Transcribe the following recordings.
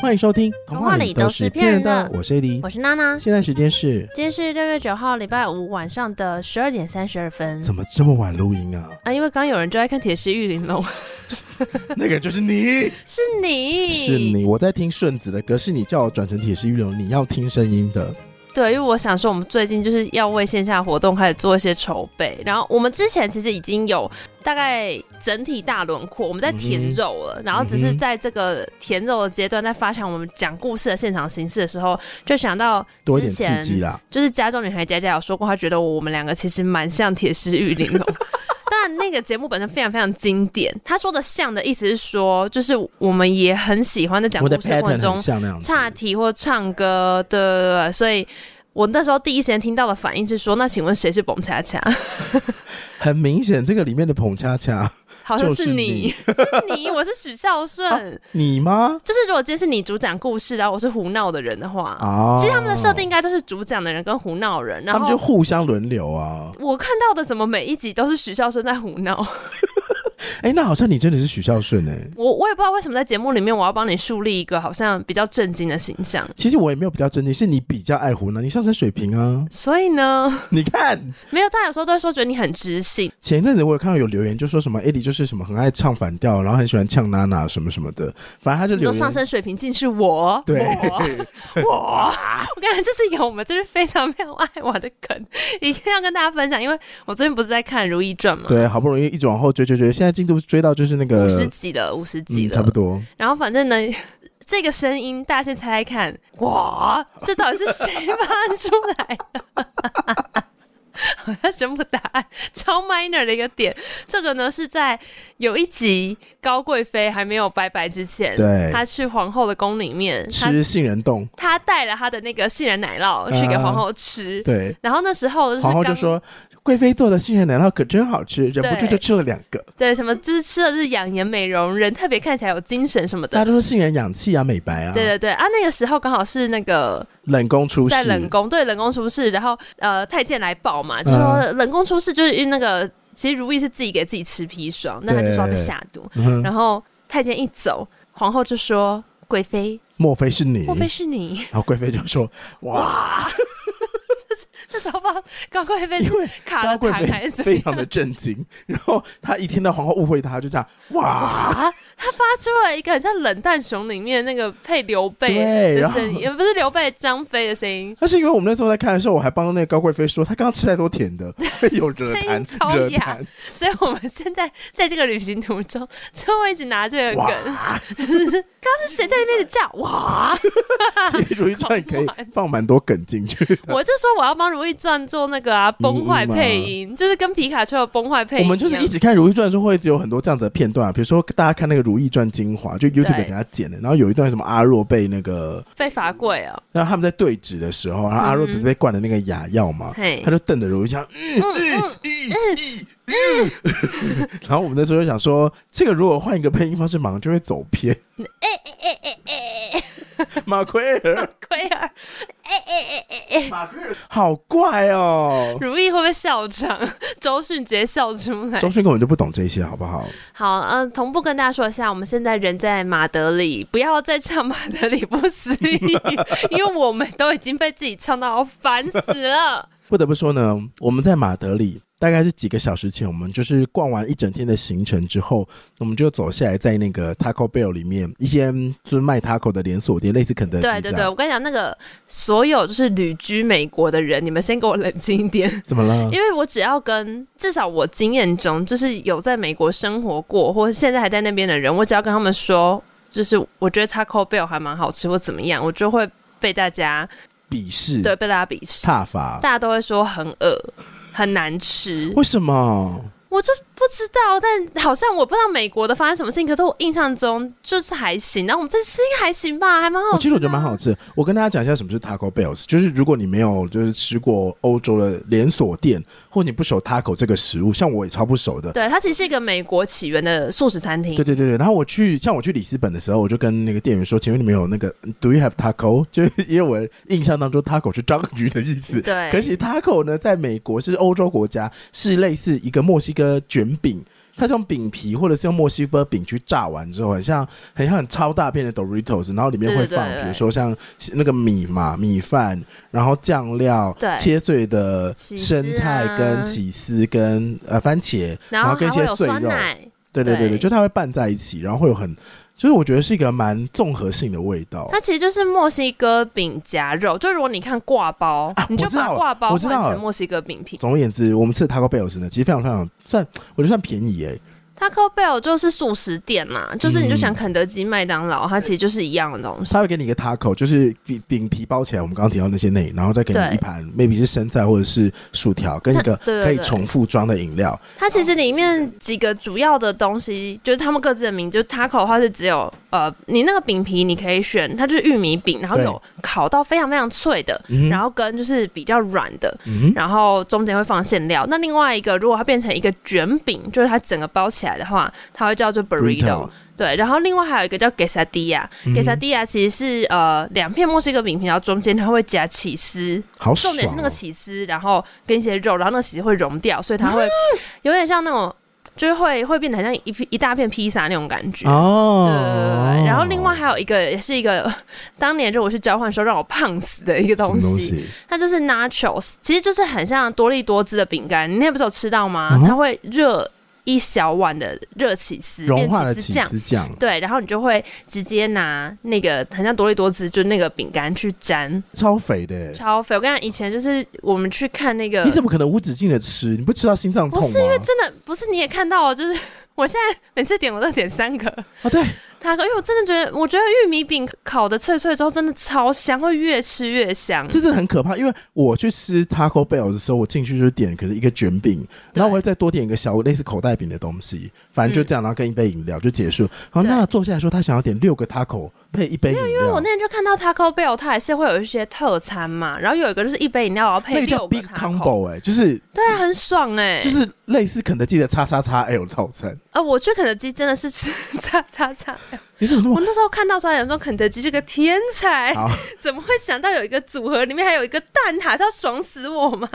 欢迎收听《童话里都是骗人的》，我是 AD，我是娜娜。现在时间是，今天是六月九号礼拜五晚上的十二点三十二分。怎么这么晚录音啊？啊，因为刚有人就在看《铁石玉玲珑》，那个人就是你，是你，是你。我在听顺子的歌，是你叫我转成《铁石玉玲珑》，你要听声音的。对，因为我想说，我们最近就是要为线下活动开始做一些筹备。然后我们之前其实已经有大概整体大轮廓，我们在填肉了。嗯、然后只是在这个填肉的阶段，在发想我们讲故事的现场形式的时候，就想到之前就是加州女孩佳佳有说过，她觉得我们两个其实蛮像铁狮玉玲珑。当然，那个节目本身非常非常经典。他说的“像”的意思是说，就是我们也很喜欢在讲故事过程中岔题或唱歌，对对对。所以我那时候第一时间听到的反应是说：“那请问谁是澎恰恰？” 很明显，这个里面的捧恰恰。好像是你，是你，我是许孝顺、啊，你吗？就是如果今天是你主讲故事，然后我是胡闹的人的话，哦，其实他们的设定应该都是主讲的人跟胡闹人，然后他们就互相轮流啊。我看到的怎么每一集都是许孝顺在胡闹？哎、欸，那好像你真的是许孝顺哎！我我也不知道为什么在节目里面我要帮你树立一个好像比较震惊的形象。其实我也没有比较震惊，是你比较爱胡闹，你上升水平啊。所以呢，你看，没有，大家有时候都会说觉得你很知性。前一阵子我有看到有留言，就说什么 Eddie 就是什么很爱唱反调，然后很喜欢呛娜娜什么什么的。反正他就留上升水平竟是我，对，我，我，我感觉这是有我们就是非常非常爱我的梗，一定要跟大家分享。因为我最近不是在看《如懿传》嘛？对，好不容易一直往后追追追，现在进度追到就是。那个五十几的，五十几了，嗯，差不多。然后反正呢，这个声音大家先猜猜看，哇，这到底是谁发出来的？好像宣布答案，超 minor 的一个点。这个呢是在有一集高贵妃还没有拜拜之前，对，她去皇后的宫里面吃杏仁冻，她带了她的那个杏仁奶酪去给皇后吃，啊、对。然后那时候就是皇后就说。贵妃做的杏仁奶酪可真好吃，忍不住就吃了两个。对，什么就是吃的是养颜美容，人特别看起来有精神什么的。大家都说杏仁养气啊，美白啊。对对对啊，那个时候刚好是那个冷宫出事，在冷宫对冷宫出事，然后呃太监来报嘛，就说冷宫出事，就是因为那个其实如懿是自己给自己吃砒霜，那他就说要被下毒。然后太监一走，皇后就说：“贵妃，莫非是你？莫非是你？”然后贵妃就说：“哇。哇 ” 那时候把，高贵妃是卡了痰还是怎么？非常的震惊。然后他一听到皇后误会他，就这样 哇，哇！他发出了一个很像冷淡熊里面那个配刘备的声音，也不是刘备张飞的声音。那是因为我们那时候在看的时候，我还帮那个高贵妃说，他刚刚吃太多甜的，有惹痰，超哑。所以我们现在在这个旅行途中，就会一直拿这个梗。刚刚是谁在那边叫哇？其实《如懿传》可以放蛮多梗进去。我就说我要帮。《如懿传》做那个啊崩坏配音，就是跟皮卡丘的崩坏配音。我们就是一直看《如懿传》的时候，会一直有很多这样子的片段啊，比如说大家看那个《如懿传》精华，就 YouTube 给他剪的，然后有一段什么阿若被那个被罚跪啊，然后他们在对峙的时候，然后阿若不是被灌了那个哑药嘛，嗯、他就瞪着如懿讲，嗯嗯嗯嗯嗯，然后我们那时候就想说，这个如果换一个配音方式，马上就会走偏。哎哎哎哎哎。马奎尔，马奎尔，哎哎哎哎哎，好怪哦！如意会不会笑场？周迅直接笑出来。周迅根本就不懂这些，好不好？好，嗯、呃，同步跟大家说一下，我们现在人在马德里，不要再唱马德里不思议，因为我们都已经被自己唱到烦死了。不得不说呢，我们在马德里。大概是几个小时前，我们就是逛完一整天的行程之后，我们就走下来，在那个 Taco Bell 里面一间就是卖 taco 的连锁店，类似肯德基。对对对，我跟你讲，那个所有就是旅居美国的人，你们先给我冷静一点。怎么了？因为我只要跟至少我经验中就是有在美国生活过，或者现在还在那边的人，我只要跟他们说，就是我觉得 Taco Bell 还蛮好吃，或怎么样，我就会被大家鄙视。对，被大家鄙视。大家都会说很恶。很难吃，为什么？我就不知道，但好像我不知道美国的发生什么事情，可是我印象中就是还行。然后我们这吃应该还行吧，还蛮好吃。其实我觉得蛮好吃。我跟大家讲一下什么是 Taco Bells，就是如果你没有就是吃过欧洲的连锁店，或你不熟 Taco 这个食物，像我也超不熟的。对，它其实是一个美国起源的素食餐厅。对对对对。然后我去，像我去里斯本的时候，我就跟那个店员说：“请问你们有那个 Do you have taco？” 就是因为我印象当中 Taco 是章鱼的意思。对。可是 Taco 呢，在美国是欧洲国家，是类似一个墨西哥卷饼。它这种饼皮或者是用墨西哥饼去炸完之后，很像很像很超大片的 Doritos，然后里面会放，比如说像那个米嘛，米饭，然后酱料，对，切碎的生菜跟起司跟呃番茄，然后跟一些碎肉，对对对对，就它会拌在一起，然后会有很。就是我觉得是一个蛮综合性的味道。它其实就是墨西哥饼夹肉，就如果你看挂包，啊、你就把挂包换成墨西哥饼皮。总而言之，我们吃的 Taco Bell 呢，其实非常非常算，我觉得算便宜哎、欸。Taco Bell 就是素食店嘛，就是你就想肯德基、麦当劳，它其实就是一样的东西。它会给你一个 taco，就是饼饼皮包起来，我们刚刚提到那些内，然后再给你一盘，maybe 是生菜或者是薯条，跟一个可以重复装的饮料。它其实里面几个主要的东西，就是他们各自的名，就是 taco 的话是只有呃，你那个饼皮你可以选，它就是玉米饼，然后有烤到非常非常脆的，然后跟就是比较软的，然后中间会放馅料。那另外一个，如果它变成一个卷饼，就是它整个包起来。来的话，它会叫做 burrito，对，然后另外还有一个叫 quesadilla，quesadilla 其实是呃两片墨西哥饼皮，然后中间它会夹起司，好，重点是那个起司，然后跟一些肉，然后那个起司会融掉，所以它会有点像那种，就是会会变得很像一一大片披萨那种感觉。哦。对，然后另外还有一个也是一个 当年就我去交换时候让我胖死的一个东西，它就是 nachos，其实就是很像多力多滋的饼干，你那天不是有吃到吗？哦、它会热。一小碗的热起司，融化的起司酱，对，然后你就会直接拿那个很像多利多滋，就那个饼干去沾，超肥的，超肥。我跟你讲，以前就是我们去看那个，你怎么可能无止境的吃？你不吃到心脏痛吗？不是因为真的，不是你也看到，就是 我现在每次点我都点三个啊，对。他，因为我真的觉得，我觉得玉米饼烤的脆脆之后，真的超香，会越吃越香。这真的很可怕，因为我去吃 Taco Bell 的时候，我进去就点，可是一个卷饼，然后我会再多点一个小类似口袋饼的东西，反正就这样，然后跟一杯饮料就结束。然后那坐下来说，他想要点六个 Taco 配一杯饮料。没有，因为我那天就看到 Taco Bell，它还是会有一些特餐嘛，然后有一个就是一杯饮料，然后配六个 Big Combo，哎，就是对啊，很爽哎，就是类似肯德基的叉叉叉 L 套餐。啊，我去肯德基真的是吃叉叉叉 L。你怎么？我那时候看到说，有人说肯德基是个天才，怎么会想到有一个组合里面还有一个蛋挞，是要爽死我吗？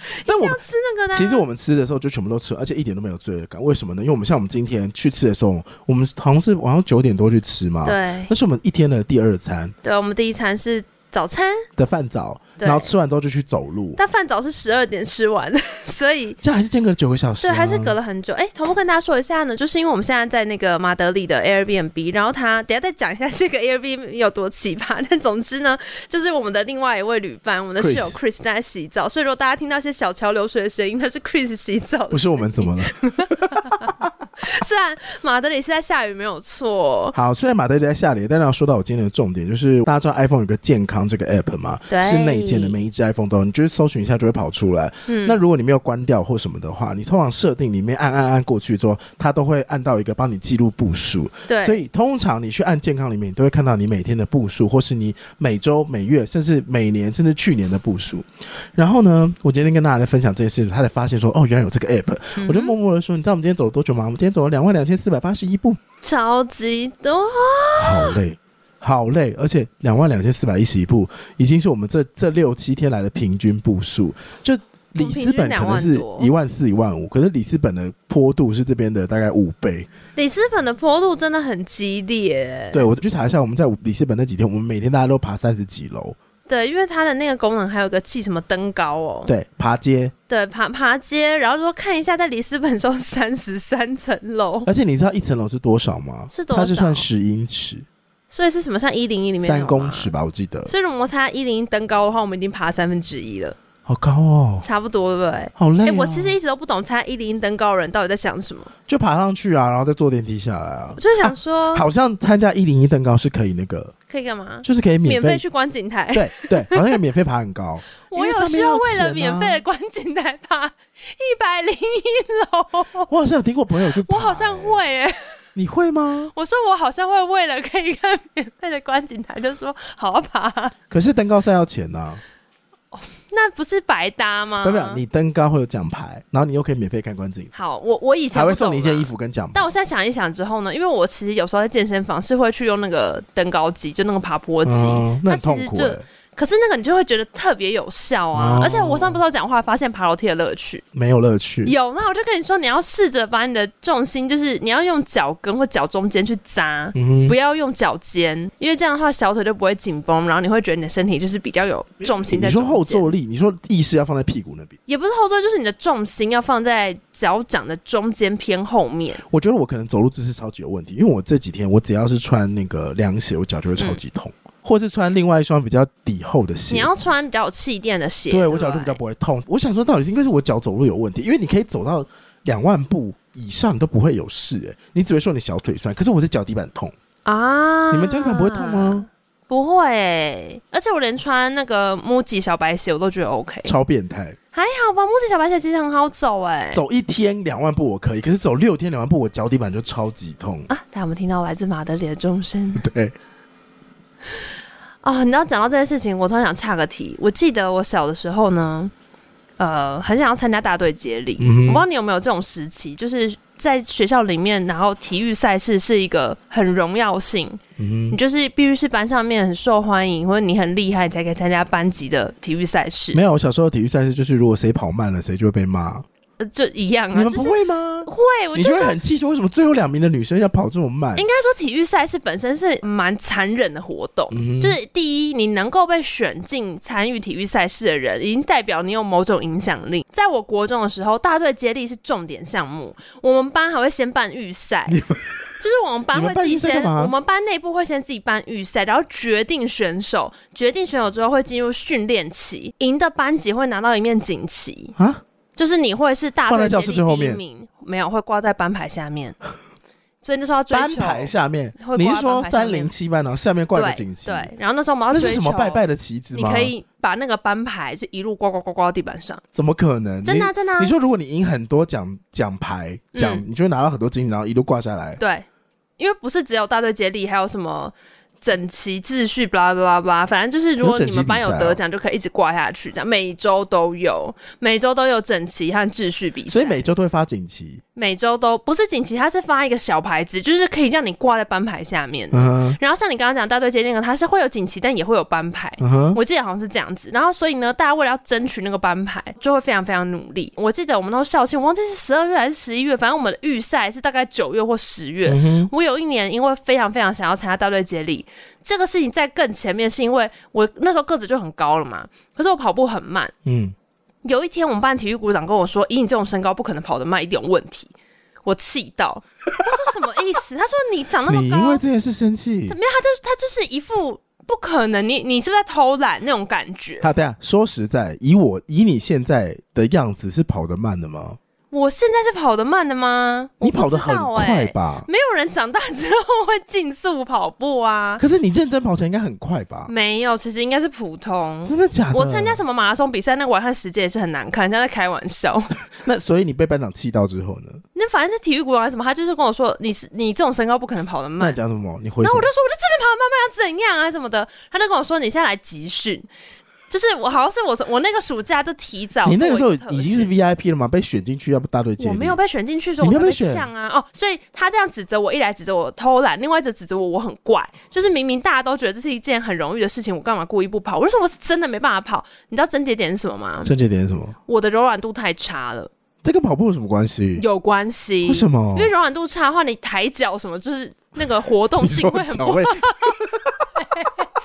但我们吃那个呢？其实我们吃的时候就全部都吃，而且一点都没有罪恶感。为什么呢？因为我们像我们今天去吃的时候，我们好像是晚上九点多去吃嘛，对，那是我们一天的第二餐。对，我们第一餐是早餐的饭早。然后吃完之后就去走路，但饭早是十二点吃完的，所以这样还是间隔了九个小时，啊，对，还是隔了很久。哎，同步跟大家说一下呢，就是因为我们现在在那个马德里的 Airbnb，然后他等下再讲一下这个 Airbnb 有多奇葩。但总之呢，就是我们的另外一位旅伴，我们的室友 Chris 在洗澡，所以如果大家听到一些小桥流水的声音，那是 Chris 洗澡，不是我们怎么了？虽然马德里是在下雨，没有错。好，虽然马德里在下雨，但是要说到我今天的重点，就是大家知道 iPhone 有个健康这个 App 嘛？对，是内建的，每一只 iPhone 都有，你就是搜寻一下就会跑出来。嗯，那如果你没有关掉或什么的话，你通常设定里面按按按过去之后，它都会按到一个帮你记录步数。对，所以通常你去按健康里面，你都会看到你每天的步数，或是你每周、每月，甚至每年，甚至去年的步数。然后呢，我今天跟大家来分享这件事情，他才发现说，哦，原来有这个 App。嗯、我就默默的说，你知道我们今天走了多久吗？我们今天走了两万两千四百八十一步，超级多，好累，好累，而且两万两千四百一十一步已经是我们这这六七天来的平均步数。就里斯本可能是一万四、一万五，可是里斯本的坡度是这边的大概五倍。里斯本的坡度真的很激烈。对，我去查一下，我们在里斯本那几天，我们每天大家都爬三十几楼。对，因为它的那个功能还有个记什么登高哦。对，爬阶。对，爬爬阶，然后说看一下在里斯本时候三十三层楼。而且你知道一层楼是多少吗？是多少？它是算十英尺。所以是什么？像一零一里面三公尺吧，我记得。所以如果摩擦一零一登高的话，我们已经爬三分之一了。好高哦，差不多对不对？好累、哦。哎、欸，我其实一直都不懂参加一零一登高的人到底在想什么。就爬上去啊，然后再坐电梯下来啊。我就想说，好像参加一零一登高是可以那个，可以干嘛？就是可以免费去观景台。对对，好像可以免费爬很高。我有需要为了免费的观景台爬一百零一楼。我好像有听过朋友去爬、欸，我好像会哎、欸。你会吗？我说我好像会为了可以看免费的观景台，就说好好爬。可是登高赛要钱呐、啊。那不是白搭吗？不不，你登高会有奖牌，然后你又可以免费看观景。好，我我以前还会送你一件衣服跟奖牌。但我现在想一想之后呢，因为我其实有时候在健身房是会去用那个登高机，就那个爬坡机，嗯、那很痛苦、欸。可是那个你就会觉得特别有效啊！哦、而且我上不知道讲话，发现爬楼梯的乐趣没有乐趣。有，那我就跟你说，你要试着把你的重心，就是你要用脚跟或脚中间去扎，嗯、不要用脚尖，因为这样的话小腿就不会紧绷，然后你会觉得你的身体就是比较有重心在。你说后坐力，你说意识要放在屁股那边，也不是后坐，就是你的重心要放在脚掌的中间偏后面。我觉得我可能走路姿势超级有问题，因为我这几天我只要是穿那个凉鞋，我脚就会超级痛。嗯或是穿另外一双比较底厚的鞋，你要穿比较有气垫的鞋，对，我脚就比较不会痛。我想说，到底是应该是我脚走路有问题，因为你可以走到两万步以上你都不会有事，哎，你只会说你小腿酸，可是我是脚底板痛啊。你们脚底板不会痛吗？不会、欸，而且我连穿那个 MUJI 小白鞋我都觉得 OK，超变态。还好吧，MUJI 小白鞋其实很好走，哎，走一天两万步我可以，可是走六天两万步我脚底板就超级痛啊。大家有没有听到来自马德里的钟声？对。啊、哦，你知道讲到这件事情，我突然想岔个题。我记得我小的时候呢，呃，很想要参加大队接力。嗯、我不知道你有没有这种时期，就是在学校里面，然后体育赛事是一个很荣耀性，嗯、你就是必须是班上面很受欢迎，或者你很厉害，你才可以参加班级的体育赛事。没有，我小时候体育赛事就是如果谁跑慢了，谁就会被骂。就一样啊，你们不会吗？会，我就，是、你就会很气，说为什么最后两名的女生要跑这么慢？应该说，体育赛事本身是蛮残忍的活动。嗯、就是第一，你能够被选进参与体育赛事的人，已经代表你有某种影响力。在我国中的时候，大队接力是重点项目，我们班还会先办预赛，就是我们班会自己先，我们班内部会先自己办预赛，然后决定选手，决定选手之后会进入训练期，赢的班级会拿到一面锦旗啊。就是你会是大队接力第一名，没有会挂在班牌下面，所以那时候要追求班牌下面。你是说三零七班，然后下面挂个锦旗？对，然后那时候我们要追求，那是什么拜拜的旗子吗？你可以把那个班牌就一路挂挂挂挂到地板上。怎么可能？真的真的？你说如果你赢很多奖奖牌奖，你就会拿到很多金，然后一路挂下来。对，因为不是只有大队接力，还有什么？整齐秩序，巴拉巴拉巴拉，反正就是如果你们班有得奖，就可以一直挂下去，这样每周都有，每周都有整齐和秩序比赛，所以每周都会发锦旗。每周都不是锦旗，它是发一个小牌子，就是可以让你挂在班牌下面。Uh. 然后像你刚刚讲大队接力，它是会有锦旗，但也会有班牌。Uh. 我记得好像是这样子。然后所以呢，大家为了要争取那个班牌，就会非常非常努力。我记得我们都校庆，我忘记是十二月还是十一月，反正我们的预赛是大概九月或十月。Uh. 我有一年因为非常非常想要参加大队接力，这个事情在更前面，是因为我那时候个子就很高了嘛，可是我跑步很慢。嗯。有一天，我们班体育股长跟我说：“以你这种身高，不可能跑得慢，一点问题。”我气到，他说什么意思？他说你长那么高，你因为这件事生气？没有，他就他就是一副不可能，你你是不是在偷懒那种感觉？好，等下说实在，以我以你现在的样子，是跑得慢的吗？我现在是跑得慢的吗？你跑得很快吧？没有人长大之后会 竞速跑步啊。可是你认真跑起来应该很快吧？没有，其实应该是普通。真的假的？我参加什么马拉松比赛，那个我看时间也是很难看，人家在开玩笑。那所以你被班长气到之后呢？那反正是体育股长还是什么，他就是跟我说，你是你这种身高不可能跑得慢。那讲什么？你回？然后我就说，我就真的跑得慢慢要怎样啊什么的。他就跟我说，你现在来集训。就是我好像是我我那个暑假就提早，你那个时候已经是 VIP 了吗？被选进去要不大队接？我没有被选进去，所以我没被抢啊！哦，所以他这样指责我，一来指责我偷懒，另外一则指责我我很怪。就是明明大家都觉得这是一件很容易的事情，我干嘛故意不跑？我就说我是真的没办法跑。你知道症结点是什么吗？症结点是什么？我的柔软度太差了。这跟跑步有什么关系？有关系。为什么？因为柔软度差的话，你抬脚什么，就是那个活动性会很不好。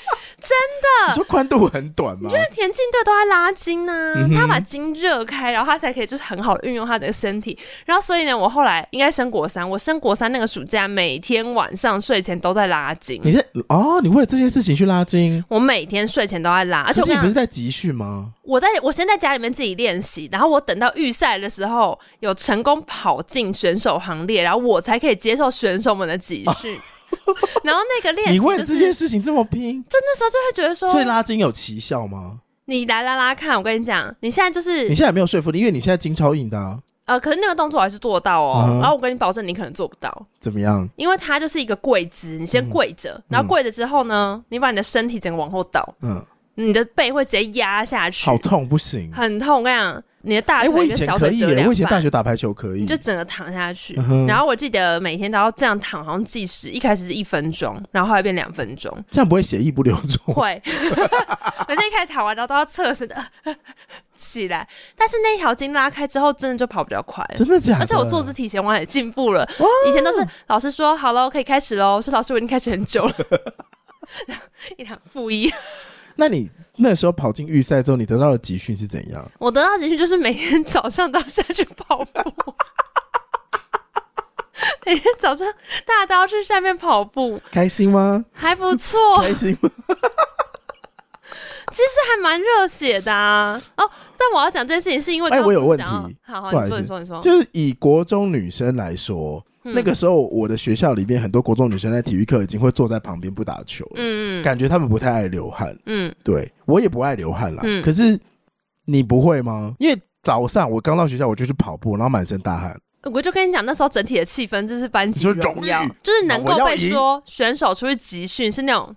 真的，你说宽度很短吗？你觉得田径队都在拉筋呢、啊，嗯、哼他把筋热开，然后他才可以就是很好的运用他的身体。然后所以呢，我后来应该升国三，我升国三那个暑假，每天晚上睡前都在拉筋。你在哦，你为了这件事情去拉筋？我每天睡前都在拉，而且你不是在集训吗？我在我先在家里面自己练习，然后我等到预赛的时候有成功跑进选手行列，然后我才可以接受选手们的集训。啊 然后那个练习，你为这件事情这么拼，就那时候就会觉得说，所以拉筋有奇效吗？你来拉拉看，我跟你讲，你现在就是你现在没有说服力，因为你现在筋超硬的啊。呃，可是那个动作还是做到哦。然后我跟你保证，你可能做不到。怎么样？因为它就是一个跪姿，你先跪着，然后跪着之后呢，你把你的身体整个往后倒，嗯，你的背会直接压下去，好痛，不行，很痛。我跟你讲，你的大腿跟小腿折两半。我以前大学打排球可以，就整个躺下去。嗯、然后我记得每天都要这样躺，好像计时，一开始是一分钟，然后后来变两分钟。这样不会血液不流动？会。我就一开始躺完，然后都要侧身的起来。但是那条筋拉开之后，真的就跑比较快。真的假的？而且我坐姿体前弯也进步了。以前都是老师说好了，可以开始喽。说老师，我已经开始很久了。一两负一。那你那时候跑进预赛之后，你得到的集训是怎样？我得到集训就是每天早上都要下去跑步，每天早上大家都要去下面跑步，开心吗？还不错，开心吗？其实还蛮热血的啊！哦，但我要讲这件事情是因为我有问题。好好，你说，你说，你说，就是以国中女生来说。那个时候，我的学校里面很多国中女生在体育课已经会坐在旁边不打球，嗯，感觉他们不太爱流汗，嗯，对，我也不爱流汗啦，嗯，可是你不会吗？因为早上我刚到学校，我就去跑步，然后满身大汗。我就跟你讲，那时候整体的气氛就是班级荣耀，就是能够被说选手出去集训是那种，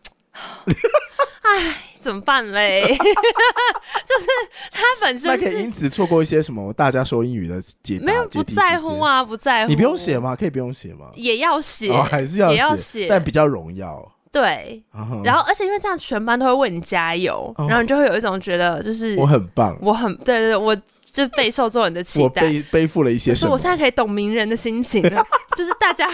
哎。怎么办嘞？就是他本身那可以因此错过一些什么大家说英语的解答，没有不在乎啊，不在乎。你不用写吗？可以不用写吗？也要写，哦，还是要写，但比较荣耀。对，然后而且因为这样，全班都会为你加油，然后你就会有一种觉得就是我很棒，我很对对对，我就备受众人的期待，背背负了一些什么，我现在可以懂名人的心情了，就是大家。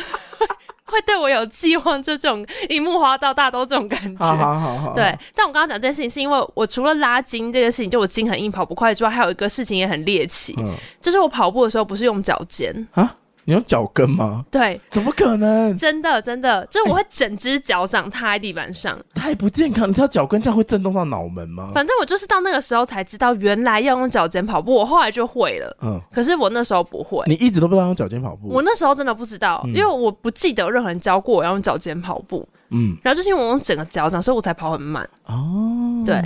会对我有寄望，就这种一木花到大都这种感觉。好好好好。对，但我刚刚讲这件事情，是因为我除了拉筋这个事情，就我筋很硬，跑不快之外，还有一个事情也很猎奇，嗯、就是我跑步的时候不是用脚尖啊。你用脚跟吗？对，怎么可能？真的真的，就我会整只脚掌踏在地板上，欸、太不健康。你知道脚跟这样会震动到脑门吗？反正我就是到那个时候才知道，原来要用脚尖跑步。我后来就会了，嗯，可是我那时候不会。你一直都不知道用脚尖跑步？我那时候真的不知道，嗯、因为我不记得有任何人教过我要用脚尖跑步。嗯，然后就是因为我用整个脚掌，所以我才跑很慢。哦，对。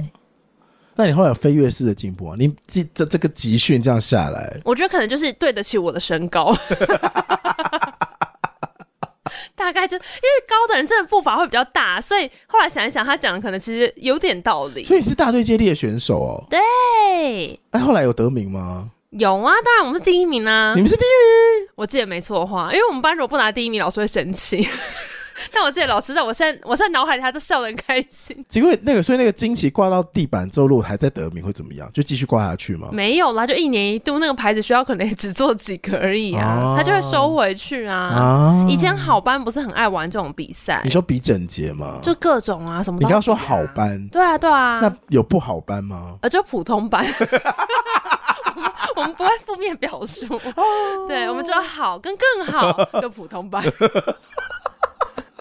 那你后来有飞跃式的进步啊？你这这这个集训这样下来，我觉得可能就是对得起我的身高。大概就因为高的人真的步伐会比较大，所以后来想一想，他讲的可能其实有点道理。所以你是大队接力的选手哦？对。哎，后来有得名吗？有啊，当然我们是第一名啊。你们是第一名？我记得没错的话，因为我们班如果不拿第一名，老师会生气。但我记得老师在我现在，我现在脑海里，他就笑得很开心。结果那个，所以那个旌旗挂到地板之后，如果还在得名会怎么样？就继续挂下去吗？没有啦，就一年一度那个牌子，学校可能也只做几个而已啊，啊他就会收回去啊。啊以前好班不是很爱玩这种比赛？你说比整洁吗？就各种啊，什么、啊？你刚刚说好班？对啊，对啊。那有不好班吗？呃，就普通班。我们不会负面表述，啊、对，我们只有好跟更好，就普通班。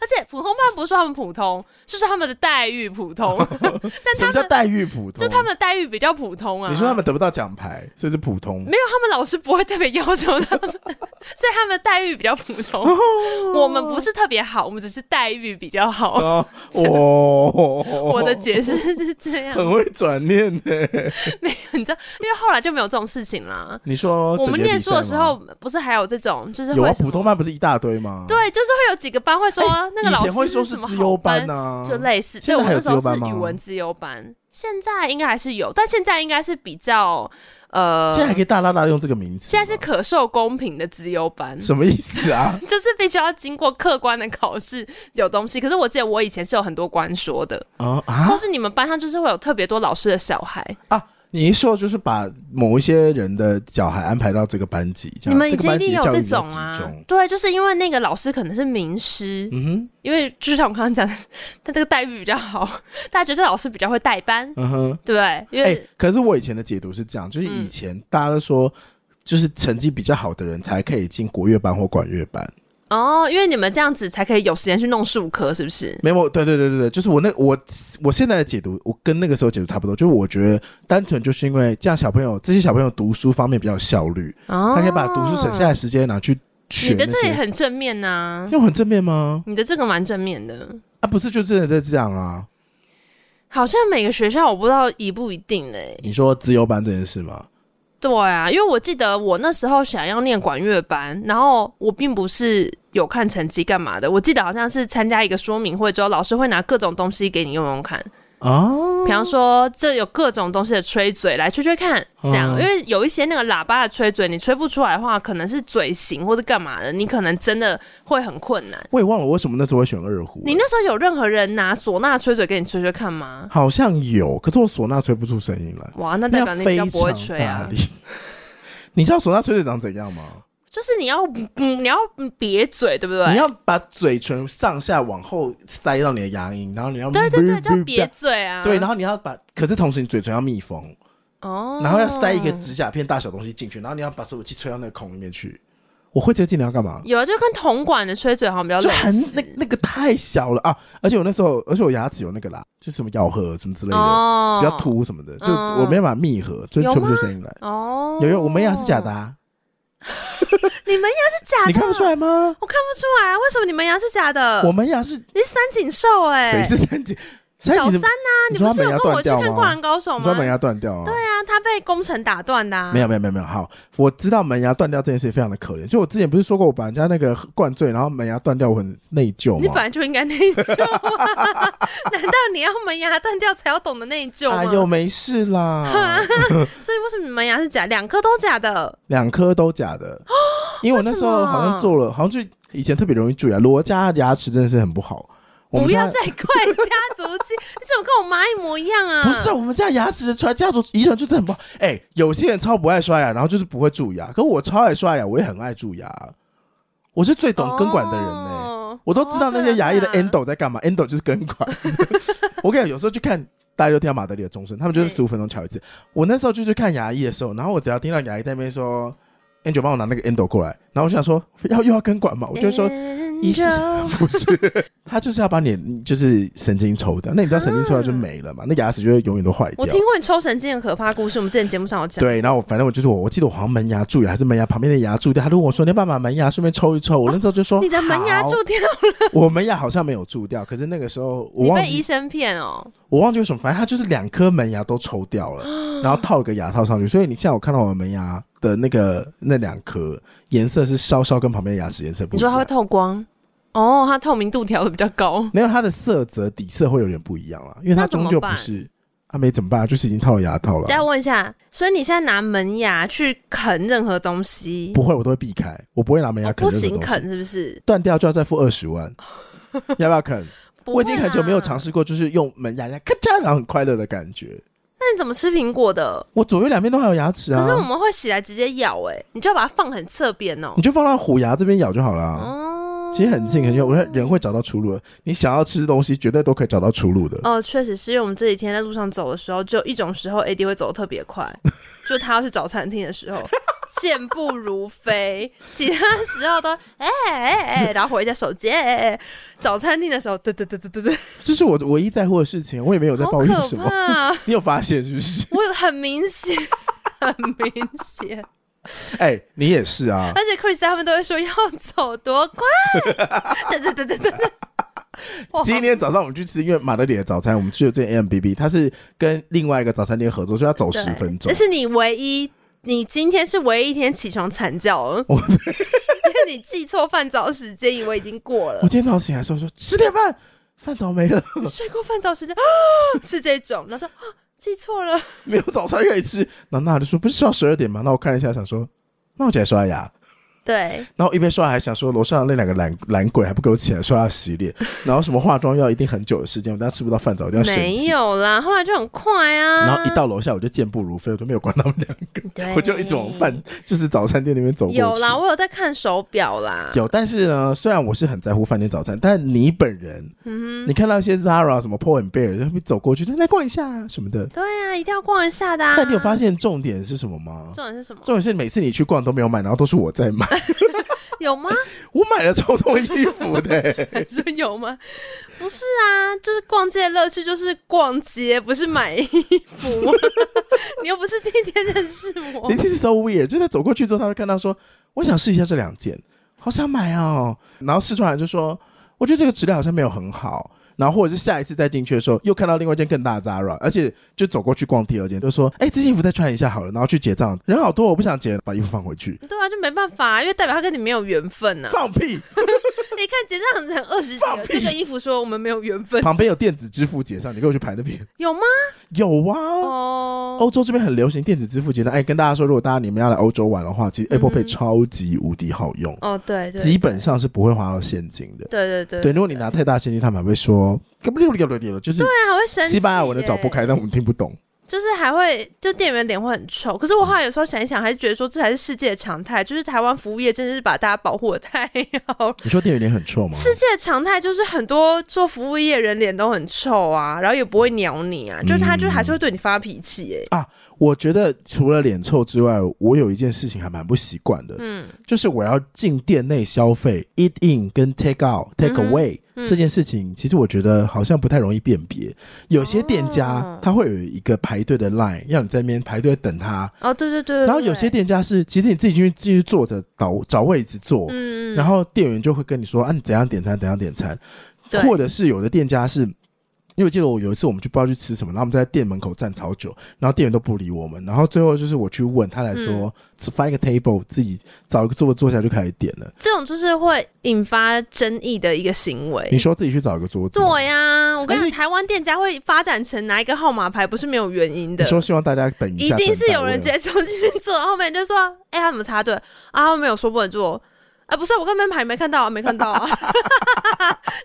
而且普通班不是说他们普通，是说他们的待遇普通。但什么叫待遇普通？就他们的待遇比较普通啊。你说他们得不到奖牌，所以是普通？没有，他们老师不会特别要求他们，所以他们的待遇比较普通。我们不是特别好，我们只是待遇比较好。哦，我的解释是这样，很会转念呢。没有，你知道，因为后来就没有这种事情啦。你说我们念书的时候，不是还有这种，就是会普通班不是一大堆吗？对，就是会有几个班会说。那个老师会说是资优班呢，就类似。对，我那时候是语文资优班，现在应该还是有，但现在应该是比较呃，现在还可以大大大用这个名字。现在是可受公平的资优班，什么意思啊？就是必须要经过客观的考试，有东西。可是我记得我以前是有很多官说的啊，或是你们班上就是会有特别多老师的小孩啊。你一说就是把某一些人的小孩安排到这个班级，这样，你们以前一定有这种啊？对，就是因为那个老师可能是名师，嗯哼，因为就像我刚刚讲的，他这个待遇比较好，大家觉得这老师比较会带班，嗯哼，对不对？因为、欸、可是我以前的解读是这样，就是以前大家都说，就是成绩比较好的人才可以进国乐班或管乐班。哦，因为你们这样子才可以有时间去弄数科，是不是？没有，对对对对对，就是我那我我现在的解读，我跟那个时候解读差不多。就是我觉得单纯就是因为这样，小朋友这些小朋友读书方面比较有效率，哦、他可以把读书省下来时间拿去学。你的这也很正面呐、啊，这很正面吗？你的这个蛮正面的啊，不是就真的在这样啊？好像每个学校我不知道一不一定嘞。你说自由班这件事吗？对啊，因为我记得我那时候想要念管乐班，然后我并不是有看成绩干嘛的。我记得好像是参加一个说明会之后，老师会拿各种东西给你用用看。哦，比方说这有各种东西的吹嘴，来吹吹看，这样，嗯、因为有一些那个喇叭的吹嘴，你吹不出来的话，可能是嘴型或者干嘛的，你可能真的会很困难。我也忘了为什么那时候会选二胡。你那时候有任何人拿唢呐吹嘴给你吹吹看吗？好像有，可是我唢呐吹不出声音来。哇，那代表你比较不会吹啊。你知道唢呐吹嘴长怎样吗？就是你要嗯，你要瘪嘴，对不对？你要把嘴唇上下往后塞到你的牙龈，然后你要对对对，叫瘪嘴啊。对，然后你要把，可是同时你嘴唇要密封哦，然后要塞一个指甲片大小东西进去，然后你要把所有气吹到那个孔里面去。我会这个技能要干嘛？有啊，就跟铜管的吹嘴好像比较，就很那那个太小了啊！而且我那时候，而且我牙齿有那个啦，就是什么咬合什么之类的，哦、比较凸什么的，就我没办法密合，所以吹不出声音来。哦，有有，我门牙是假的啊。你门牙是假的？你看不出来吗？我看不出来，为什么你门牙是假的？我门牙是，你是三井寿哎，谁是三井？小三呐，你不是有跟我去看《灌篮高手》吗？门牙断掉啊？对啊，他被工程打断的。没有没有没有没有，好，我知道门牙断掉这件事非常的可怜。就我之前不是说过，我把人家那个灌醉，然后门牙断掉，我很内疚吗？你本来就应该内疚，啊难道你要门牙断掉才要懂得内疚吗？哎呦，没事啦。所以为什么门牙是假？两颗都假的？两颗都假的？因为我那时候好像做了，好像就以前特别容易蛀牙，罗家牙齿真的是很不好。不要再怪家族基，你怎么跟我妈一模一样啊？不是，我们家牙齿的传家族遗传就是很不好。哎、欸，有些人超不爱刷牙，然后就是不会蛀牙，可我超爱刷牙，我也很爱蛀牙。我是最懂根管的人呢、欸，哦、我都知道那些牙医的 endo 在干嘛、哦、endo 就是根管。我跟你讲，有时候去看大家都听到马德里的钟声，他们就是十五分钟敲一次。欸、我那时候就去看牙医的时候，然后我只要听到牙医在那边说，Angel 帮我拿那个 endo 过来，然后我想说要又要根管嘛，我就说。欸医生不是，他就是要把你就是神经抽掉。那你知道神经抽掉就没了嘛？那牙齿就会永远都坏掉。我听过你抽神经的可怕故事，我们之前节目上有讲。对，然后反正我就是我，我记得我好像门牙蛀牙，还是门牙旁边的牙蛀掉。他就问我说：“你要不要把门牙顺便抽一抽？”我那时候就说：“你的门牙蛀掉了。”我门牙好像没有蛀掉，可是那个时候我忘记被医生骗哦。我忘记为什么，反正他就是两颗门牙都抽掉了，然后套一个牙套上去。所以你现在我看到我的门牙的那个那两颗颜色是稍稍跟旁边的牙齿颜色不一样。你说它会透光？哦，它透明度调的比较高，没有它的色泽底色会有点不一样了，因为它终究不是，它没怎么办？就是已经套了牙套了。再问一下，所以你现在拿门牙去啃任何东西？不会，我都会避开，我不会拿门牙啃。不行啃是不是？断掉就要再付二十万，要不要啃？我已经很久没有尝试过，就是用门牙来咔嚓，然后很快乐的感觉。那你怎么吃苹果的？我左右两边都还有牙齿啊。可是我们会洗来直接咬，哎，你就要把它放很侧边哦，你就放到虎牙这边咬就好了哦。其实很近很近，我说人会找到出路。你想要吃东西，绝对都可以找到出路的。哦，确实是因为我们这几天在路上走的时候，就一种时候，AD 会走的特别快，就他要去找餐厅的时候，健步如飞；其他时候都哎哎哎，然后回一下手机。找餐厅的时候，对对对对对对，这是我唯一在乎的事情，我也没有在抱怨什么。你有发现是不是？我很明显，很明显。哎、欸，你也是啊！而且 Chris 他们都会说要走多快，对对对对对对。今天早上我们去吃，因为马德里的早餐，我们去了这 AMBB，他是跟另外一个早餐店合作，所以要走十分钟。这是你唯一，你今天是唯一一天起床惨叫了，因为你记错饭早时间，以为已经过了。我今天早上醒来的时候说十点半，饭早没了。你睡过饭早时间啊 是这种，然后说啊。记错了，没有早餐可以吃。然后娜就说：“不是说要十二点吗？”那我看了一下，想说：“那我起来刷牙。”对，然后一边刷还想说楼上那两个懒懒鬼还不给我起来刷牙洗脸，然后什么化妆要一定很久的时间，我等下吃不到饭早，一定要没有啦，后来就很快啊。然后一到楼下我就健步如飞，我都没有管他们两个，我就一直往饭就是早餐店那边走过去。有啦，我有在看手表啦。有，但是呢，虽然我是很在乎饭店早餐，但你本人，嗯哼，你看到一些 Zara 什么 Pull and Bear，就会走过去，来逛一下什么的。对啊，一定要逛一下的啊。但你有发现重点是什么吗？重点是什么？重点是每次你去逛都没有买，然后都是我在买。有吗？我买了超多衣服的、欸，说有吗？不是啊，就是逛街的乐趣就是逛街，不是买衣服。你又不是第一天认识我。This is so weird，就在走过去之后，他会看到说，我想试一下这两件，好想买哦。然后试出来就说，我觉得这个质量好像没有很好。然后或者是下一次再进去的时候，又看到另外一件更大的 Zara，而且就走过去逛第二件，就说：“哎，这件衣服再穿一下好了。”然后去结账，人好多，我不想结，把衣服放回去。对啊，就没办法，因为代表他跟你没有缘分呢、啊。放屁！你看结账成二十几了，这个衣服说我们没有缘分。旁边有电子支付结账，你跟我去排那边。有吗？有啊。哦。欧洲这边很流行电子支付结账。哎，跟大家说，如果大家你们要来欧洲玩的话，其实 Apple Pay 超级无敌好用。哦，对。基本上是不会花到现金的。对对对。对，如果你拿太大现金，他们还会说，就是对啊，还会生气。西班牙文的找不开，但我们听不懂。就是还会，就店员脸会很臭。可是我后来有时候想一想，还是觉得说这才是世界的常态。就是台湾服务业真的是把大家保护的太好。你说店员脸很臭吗？世界的常态就是很多做服务业人脸都很臭啊，然后也不会鸟你啊，就是他就还是会对你发脾气哎、欸。啊，我觉得除了脸臭之外，我有一件事情还蛮不习惯的，嗯，就是我要进店内消费，eat in 跟 take out take away。嗯这件事情其实我觉得好像不太容易辨别，有些店家他会有一个排队的 line，让你在那边排队等他。哦，对对对。然后有些店家是，其实你自己进去继续坐着找找位置坐，嗯，然后店员就会跟你说啊，你怎样点餐，怎样点餐，或者是有的店家是。因为我记得我有一次我们去不知道去吃什么，然后我们在店门口站超久，然后店员都不理我们，然后最后就是我去问他来说，嗯、只翻一个 table 自己找一个座位坐下就开始点了。这种就是会引发争议的一个行为。你说自己去找一个桌子？对呀，我跟你讲，台湾店家会发展成拿一个号码牌，不是没有原因的。你说希望大家等一下，一定是有人直接冲进去坐，后面就说：“哎、欸，他怎么插队啊？”他们没有说不能坐。哎，不是，我根本牌没看到啊，没看到啊。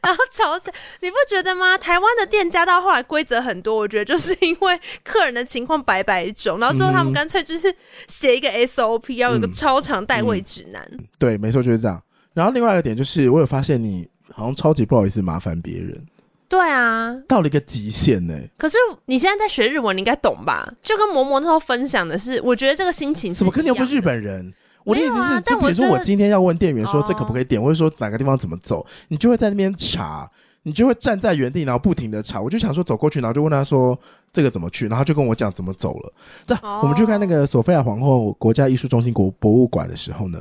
然后吵起来，你不觉得吗？台湾的店家到后来规则很多，我觉得就是因为客人的情况百百种，然后最后他们干脆就是写一个 SOP，要有一个超长代位指南。嗯嗯、对，没错，就是这样。然后另外一个点就是，我有发现你好像超级不好意思麻烦别人。对啊，到了一个极限呢、欸。可是你现在在学日文，你应该懂吧？就跟嬷嬷那时候分享的是，我觉得这个心情是。怎么可能又不是日本人？我的意思是，啊、就比如说我今天要问店员说这可不可以点，或者说哪个地方怎么走，你就会在那边查，你就会站在原地，然后不停的查。我就想说走过去，然后就问他说这个怎么去，然后就跟我讲怎么走了。这我们去看那个索菲亚皇后国家艺术中心国博物馆的时候呢，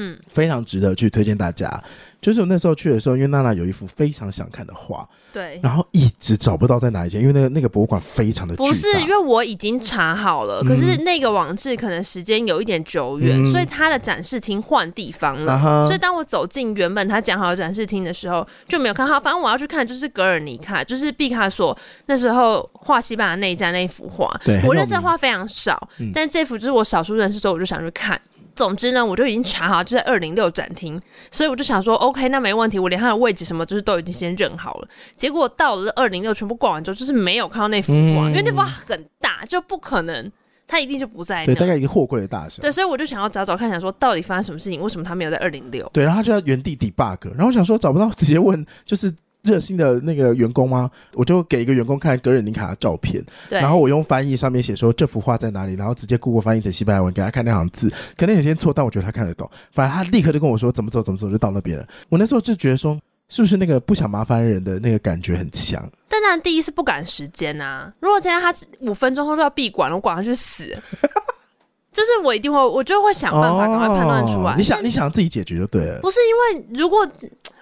嗯，非常值得去推荐大家。就是我那时候去的时候，因为娜娜有一幅非常想看的画，对，然后一直找不到在哪一间，因为那个那个博物馆非常的。不是，因为我已经查好了，嗯、可是那个网志可能时间有一点久远，嗯、所以它的展示厅换地方了。啊、所以当我走进原本他讲好的展示厅的时候，就没有看好。反正我要去看就是格尔尼卡，就是毕卡索那时候画西班牙内战那一幅画。对，我认识的画非常少，嗯、但这幅就是我少数认识，所以我就想去看。总之呢，我就已经查好，就在二零六展厅，所以我就想说，OK，那没问题，我连它的位置什么就是都已经先认好了。结果到了二零六全部逛完之后，就是没有看到那幅画，嗯、因为那幅画很大，就不可能，它一定就不在那。对，大概一个货柜的大小。对，所以我就想要找找看，想说到底发生什么事情，为什么他没有在二零六？对，然后他就在原地 debug，然后我想说找不到，直接问，就是。热心的那个员工吗？我就给一个员工看格尔尼卡的照片，对然后我用翻译上面写说这幅画在哪里，然后直接 Google 翻译成西班牙文给他看那行字，可能有些错，但我觉得他看得懂。反正他立刻就跟我说怎么走怎么走，就到那边了。我那时候就觉得说，是不是那个不想麻烦人的那个感觉很强？但当然第一是不赶时间啊。如果今天他五分钟后就要闭馆了，我管他去死，就是我一定会，我就会想办法赶快判断出来。哦、你想，你想自己解决就对了。不是因为如果。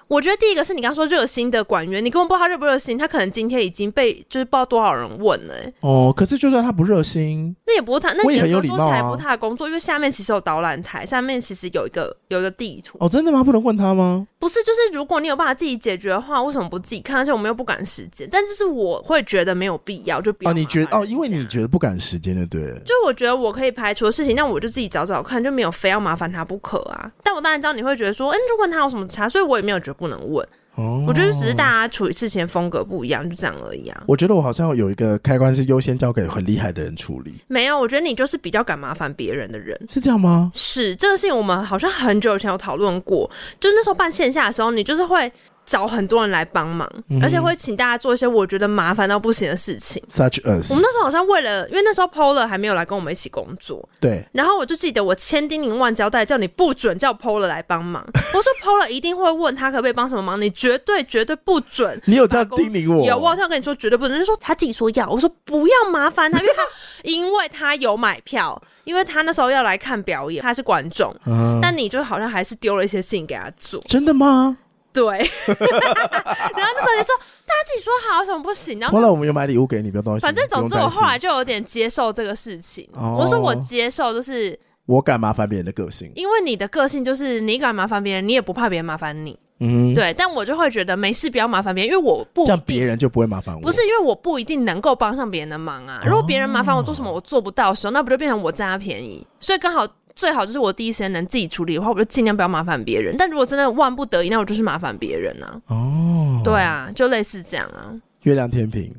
我觉得第一个是你刚刚说热心的管员，你根本不知道他热不热心，他可能今天已经被就是不知道多少人问了、欸。哦，可是就算他不热心，那也不是他，那你说起来不他的工作，啊、因为下面其实有导览台，下面其实有一个有一个地图。哦，真的吗？不能问他吗？不是，就是如果你有办法自己解决的话，为什么不自己看？而且我们又不赶时间，但这是我会觉得没有必要，就比哦，你觉得哦，因为你觉得不赶时间的，对，就我觉得我可以排除的事情，那我就自己找找看，就没有非要麻烦他不可啊。但我当然知道你会觉得说，嗯，就问他有什么差，所以我也没有觉得不能问。哦，我觉得只是大家处理事情风格不一样，就这样而已啊。我觉得我好像有一个开关是优先交给很厉害的人处理。没有，我觉得你就是比较敢麻烦别人的人，是这样吗？是这个事情，我们好像很久以前有讨论过，就那时候办线下的时候，你就是会。找很多人来帮忙，嗯、而且会请大家做一些我觉得麻烦到不行的事情。Such as，我们那时候好像为了，因为那时候 Polar 还没有来跟我们一起工作。对。然后我就记得我千叮咛万交代，叫你不准叫 Polar 来帮忙。我说 Polar 一定会问他可不可以帮什么忙，你绝对绝对不准。你有这样叮咛我？有，我好像跟你说绝对不准。就说他自己说要，我说不要麻烦他，因为他 因为他有买票，因为他那时候要来看表演，他是观众。嗯。但你就好像还是丢了一些事情给他做。真的吗？对，然后那时候你说，大家自己说好，什么不行？然后后来我们有买礼物给你，不要担心。反正总之，我后来就有点接受这个事情。哦、我说我接受，就是我敢麻烦别人的个性，因为你的个性就是你敢麻烦别人，你也不怕别人麻烦你。嗯，对，但我就会觉得没事，不要麻烦别人，因为我不这样别人就不会麻烦我。不是因为我不一定能够帮上别人的忙啊。如果别人麻烦我做什么我做不到的时候，那不就变成我占他便宜？所以刚好最好就是我第一时间能自己处理的话，我就尽量不要麻烦别人。但如果真的万不得已，那我就是麻烦别人啊。哦，对啊，就类似这样啊。月亮天平，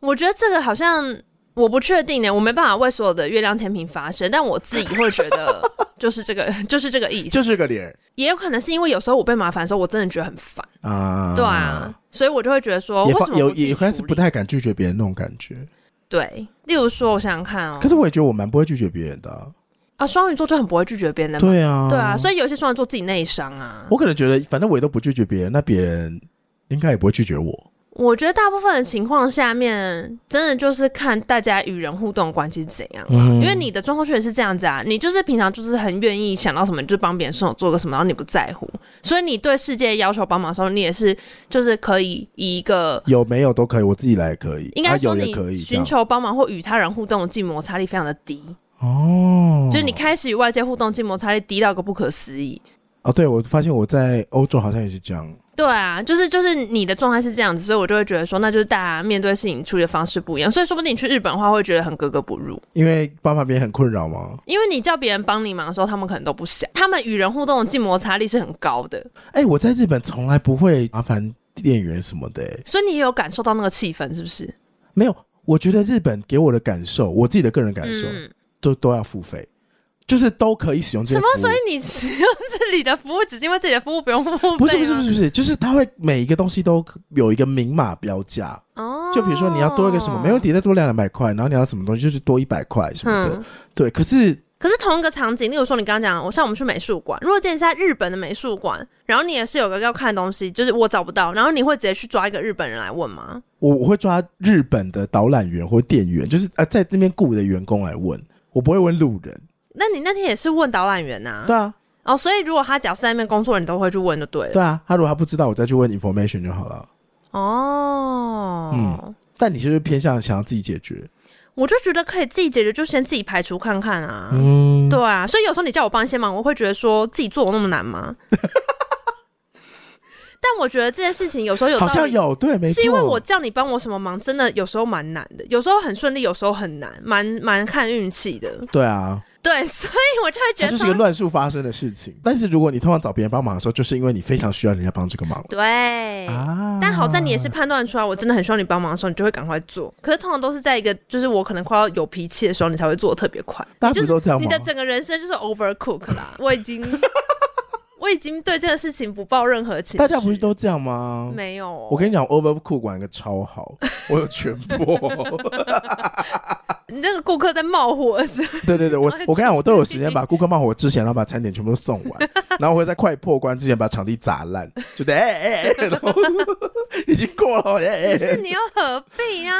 我觉得这个好像。我不确定呢，我没办法为所有的月亮天平发声，但我自己会觉得 就是这个，就是这个意思，就是个脸。也有可能是因为有时候我被麻烦的时候，我真的觉得很烦啊，对啊，所以我就会觉得说，为什么有也开始不太敢拒绝别人那种感觉。对，例如说，我想想看哦，可是我也觉得我蛮不会拒绝别人的啊。啊，双鱼座就很不会拒绝别人的，对啊，对啊，所以有些双鱼座自己内伤啊。我可能觉得，反正我也都不拒绝别人，那别人应该也不会拒绝我。我觉得大部分的情况下面，真的就是看大家与人互动关系是怎样，嗯，因为你的状况确实是这样子啊，你就是平常就是很愿意想到什么你就帮别人顺手做个什么，然后你不在乎，所以你对世界要求帮忙的时候，你也是就是可以以一个有没有都可以，我自己来也可以，应该说你寻求帮忙或与他人互动的静摩擦力非常的低哦，就是你开始与外界互动静摩擦力低到个不可思议哦，对，我发现我在欧洲好像也是这样。对啊，就是就是你的状态是这样子，所以我就会觉得说，那就是大家面对事情处理的方式不一样，所以说不定你去日本的话会觉得很格格不入，因为帮旁边很困扰吗？因为你叫别人帮你忙的时候，他们可能都不想，他们与人互动的静摩擦力是很高的。哎、欸，我在日本从来不会麻烦店员什么的、欸，所以你也有感受到那个气氛是不是？没有，我觉得日本给我的感受，我自己的个人感受，嗯、都都要付费。就是都可以使用这。什么？所以你使用这里的服务，只是因为这里的服务不用付费？不是不是不是不是，就是它会每一个东西都有一个明码标价。哦。就比如说你要多一个什么，没问题，再多两两百块。然后你要什么东西，就是多一百块什么的。嗯。对，可是可是同一个场景，例如说你刚刚讲，我像我们去美术馆，如果今天是在日本的美术馆，然后你也是有个要看的东西，就是我找不到，然后你会直接去抓一个日本人来问吗？我我会抓日本的导览员或店员，就是呃在那边雇的员工来问，我不会问路人。那你那天也是问导览员呐？对啊。哦，所以如果他假设在那边工作，你都会去问就对了。对啊，他如果他不知道，我再去问 information 就好了。哦。嗯。但你就是偏向想要自己解决？我就觉得可以自己解决，就先自己排除看看啊。嗯。对啊，所以有时候你叫我帮一些忙，我会觉得说自己做有那么难吗？但我觉得这件事情有时候有，好像有对，没错，是因为我叫你帮我什么忙，真的有时候蛮难的，有时候很顺利，有时候很难，蛮蛮看运气的。对啊。对，所以我就会觉得这是一个乱数发生的事情。但是如果你通常找别人帮忙的时候，就是因为你非常需要人家帮这个忙。对啊，但好在你也是判断出来，我真的很需要你帮忙的时候，你就会赶快做。可是通常都是在一个就是我可能快要有脾气的时候，你才会做的特别快。大家不都这样吗？你的整个人生就是 overcook 啦，我已经。我已经对这个事情不抱任何情绪。大家不是都这样吗？没有、哦。我跟你讲，Overcook 个超好，我有全播。你那个顾客在冒火的时候，对对对，我我跟你讲，我都有时间把顾客冒火之前，然后把餐点全部都送完，然后我会在快破关之前把场地砸烂，就得哎哎哎，然后已经过了，哎哎。是你要何必啊？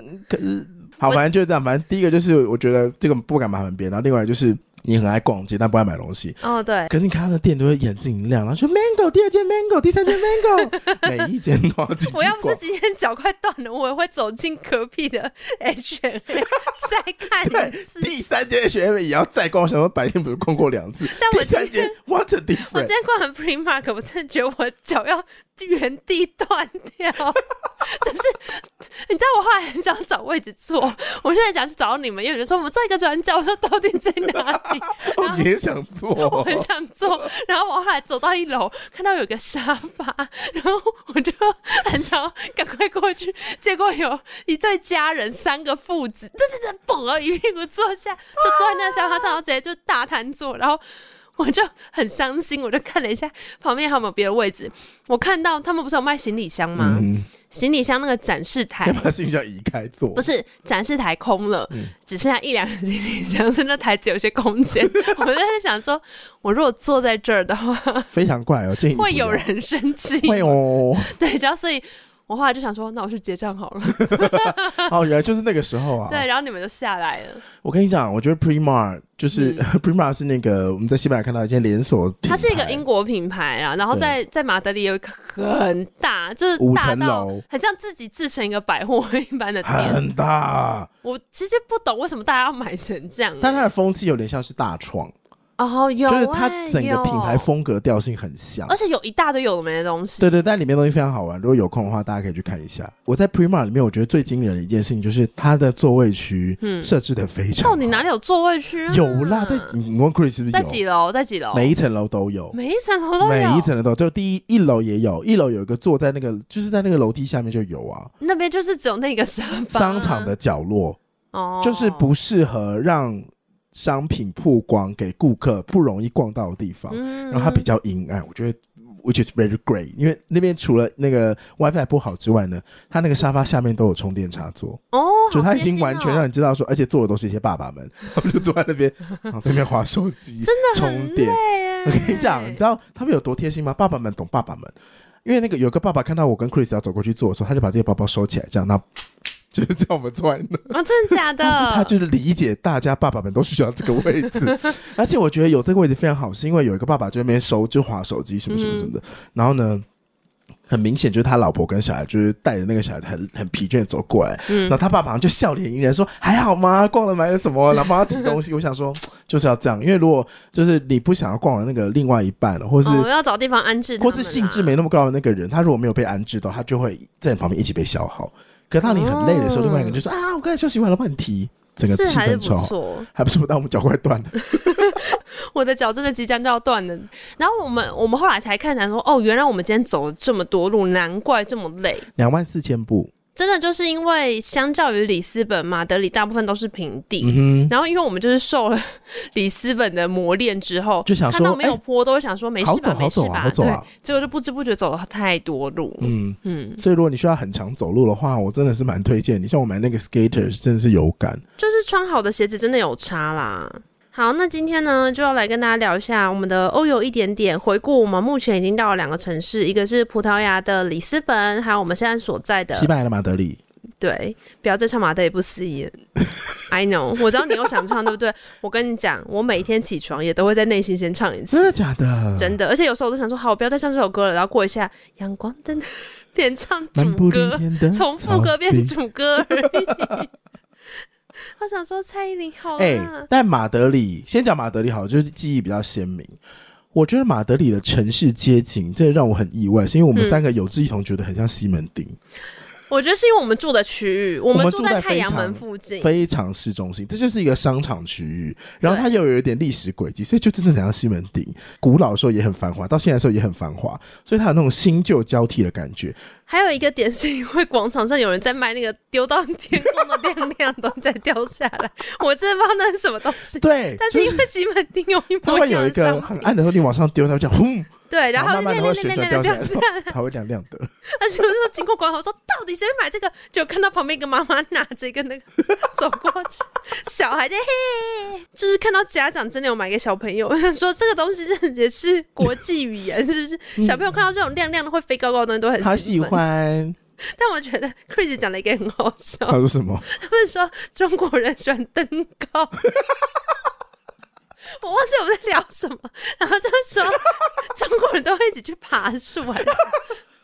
嗯、可是好，反正就是这样。反正第一个就是我觉得这个不敢麻烦别人，然后另外就是。你很爱逛街，但不爱买东西。哦，对。可是你看他的店都会眼睛一亮，然后说 Mango，第二件 Mango，第三件 Mango，每一件都要进去。我要不是今天脚快断了，我也会走进隔壁的 H&M 再看一次。第三件 H&M 也要再逛，想说白天不是逛过两次。但我今天第三件 What a difference？我今天逛完 Primark，我真的觉得我脚要原地断掉。就是你知道，我后来很想找位置坐，我现在想去找你们，因为有人说我们坐一个转角，我说到底在哪里？我也想坐，我很想坐。然后我后来走到一楼，看到有个沙发，然后我就很想赶快过去。结果有一对家人，三个父子，噔噔噔，嘣了一屁股坐下，就坐在那个沙发上，然后直接就大瘫坐，然后。我就很伤心，我就看了一下旁边还有没有别的位置。我看到他们不是有卖行李箱吗？嗯、行李箱那个展示台，把行李箱移开坐。不是展示台空了，嗯、只剩下一两个行李箱，所以那台子有些空间。我就在想说，我如果坐在这儿的话，非常怪哦，会有人生气。会哦，对，只要所以。我后来就想说，那我去结账好了。哦，原来就是那个时候啊。对，然后你们就下来了。我跟你讲，我觉得 Primark 就是、嗯、Primark 是那个我们在西班牙看到一间连锁，它是一个英国品牌啊。然后在在马德里有一个很大，就是大五层楼，很像自己自成一个百货一般的店，很大。我其实不懂为什么大家要买成这样，但它的风气有点像是大创。哦，有，就是它整个品牌风格调性很像，而且有一大堆有的没的东西。对对，但里面东西非常好玩。如果有空的话，大家可以去看一下。我在 Primark 里面，我觉得最惊人的一件事情就是它的座位区设置的非常好。到底哪里有座位区啊？有啦，在你问 Chris 是不是有？在几楼？在几楼？每一层楼都有，每一层楼都有，每一层楼都有。就第一一楼也有，一楼有一个坐在那个，就是在那个楼梯下面就有啊。那边就是只有那个沙发。商场的角落哦，就是不适合让。商品曝光给顾客不容易逛到的地方，嗯、然后它比较阴暗，我觉得 which is very great，因为那边除了那个 WiFi 不好之外呢，它那个沙发下面都有充电插座哦，就它已经完全让你知道说，而且坐的都是一些爸爸们，他们就坐在那边，然后对面划手机，真的充电。我跟你讲，你知道他们有多贴心吗？爸爸们懂爸爸们，因为那个有个爸爸看到我跟 Chris 要走过去坐的时候，他就把这些包包收起来，这样那。就是叫我们穿的啊，真的假的？但是他就是理解大家爸爸们都需要这个位置，而且我觉得有这个位置非常好，是因为有一个爸爸就在那边收就划手机什么什么什么的，嗯、然后呢，很明显就是他老婆跟小孩就是带着那个小孩很很疲倦走过来，嗯、然后他爸爸就笑脸迎人说还好吗？逛了买了什么？然后帮他提东西。我想说就是要这样，因为如果就是你不想要逛的那个另外一半了，或是我、哦、要找地方安置，或是兴致没那么高的那个人，他如果没有被安置到，他就会在你旁边一起被消耗。可当你很累的时候，另外一个人就说：“啊，我刚才休息完了，帮你提。”整个气氛超好，还不错，但我们脚快断了。我的脚真的即将就要断了。然后我们我们后来才看才说：“哦，原来我们今天走了这么多路，难怪这么累。”两万四千步。真的就是因为相较于里斯本、马德里，大部分都是平地。嗯、然后因为我们就是受了里斯本的磨练之后，就想说看到没有坡，欸、都会想说没事吧，没事吧。对，结果就不知不觉走了太多路。嗯嗯。所以如果你需要很长走路的话，我真的是蛮推荐你。像我买那个 Skechers 真的是有感，就是穿好的鞋子真的有差啦。好，那今天呢，就要来跟大家聊一下我们的欧游一点点，回顾我们目前已经到了两个城市，一个是葡萄牙的里斯本，还有我们现在所在的西班牙的马德里。对，不要再唱马德里不思议。I know，我知道你又想唱，对不对？我跟你讲，我每天起床也都会在内心先唱一次。真的假的？真的，而且有时候我都想说，好，我不要再唱这首歌了，然后过一下阳光灯，变唱主歌，从副歌变主歌而已。我想说蔡依林好哎、欸，但马德里先讲马德里好，就是记忆比较鲜明。我觉得马德里的城市街景，这让我很意外，是因为我们三个有志一同觉得很像西门町。嗯我觉得是因为我们住的区域，我们住在太阳门附近，非常市中心，这就是一个商场区域。然后它又有一点历史轨迹，所以就真的很像西门町。古老的时候也很繁华，到现在的时候也很繁华，所以它有那种新旧交替的感觉。还有一个点是因为广场上有人在卖那个丢到天空的亮亮 都在掉下来，我真的不知道那是什么东西。对，但是因为西门町有一模一样的，它会有一个很暗的时候，你往上丢，它会这样轰。对，然后慢慢的会旋转掉下来，它会亮亮的。而且我那时候经过广场，说到底谁会买这个？就看到旁边一个妈妈拿着一个那个 走过去，小孩在嘿，就是看到家长真的有买给小朋友，说这个东西也是国际语言，是不是？小朋友看到这种亮亮的会飞高高的东西都很好喜欢。但我觉得 Chris 讲了一个很好笑，他说什么？他们说中国人喜欢登高。我忘记我们在聊什么，然后就说 中国人都会一起去爬树。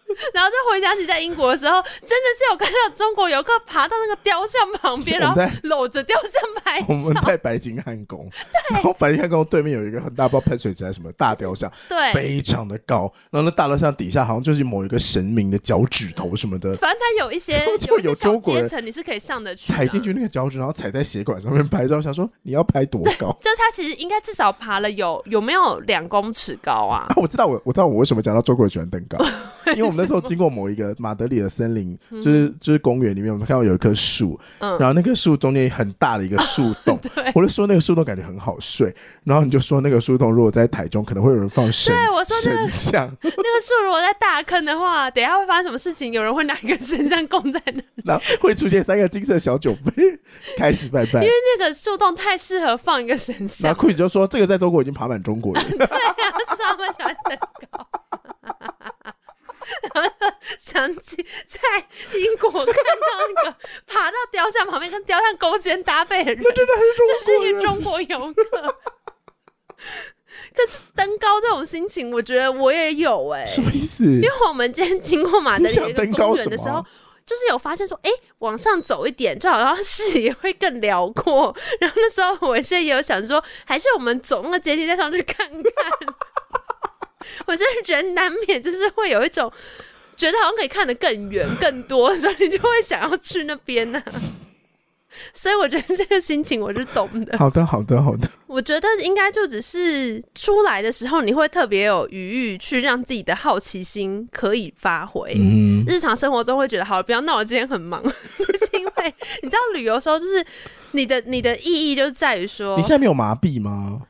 然后就回想起在英国的时候，真的是有看到中国游客爬到那个雕像旁边，然后搂着雕像拍照。我们在白金汉宫，对，然后白金汉宫对面有一个很大，不知道喷水池还是什么大雕像，对，非常的高。然后那大雕像底下好像就是某一个神明的脚趾头什么的。反正它有一些就有中国阶层，你是可以上得去，踩进去那个脚趾，然后踩在血管上面拍照。想说你要拍多高？就是他其实应该至少爬了有有没有两公尺高啊？啊我知道我我知道我为什么讲到中国人喜欢登高，因为我们那时候经过某一个马德里的森林，就是就是公园里面，我们看到有一棵树，然后那棵树中间很大的一个树洞，我就说那个树洞感觉很好睡，然后你就说那个树洞如果在台中可能会有人放神，对我说那像，那个树如果在大坑的话，等一下会发生什么事情？有人会拿一个神像供在那，然后会出现三个金色小酒杯，开始拜拜，因为那个树洞太适合放一个神像。然后 Chris 就说这个在中国已经爬满中国人，对啊，是他们喜欢登高。想起在英国看到那个爬到雕像旁边跟雕像勾肩搭背的人，那真的是就是一个中国游客。可是登高这种心情，我觉得我也有哎、欸。什么意思？因为我们今天经过马德里一个公园的时候，就是有发现说，哎、欸，往上走一点，就好像视野会更辽阔。然后那时候我现在也有想说，还是我们走那个阶梯再上去看看。我觉得人难免就是会有一种觉得好像可以看得更远、更多，所以你就会想要去那边呢、啊。所以我觉得这个心情我是懂的。好的，好的，好的。我觉得应该就只是出来的时候，你会特别有余裕去让自己的好奇心可以发挥。嗯，日常生活中会觉得好了，不要闹了，今天很忙。是因为你知道旅游的时候，就是你的你的意义就在于说，你现在没有麻痹吗？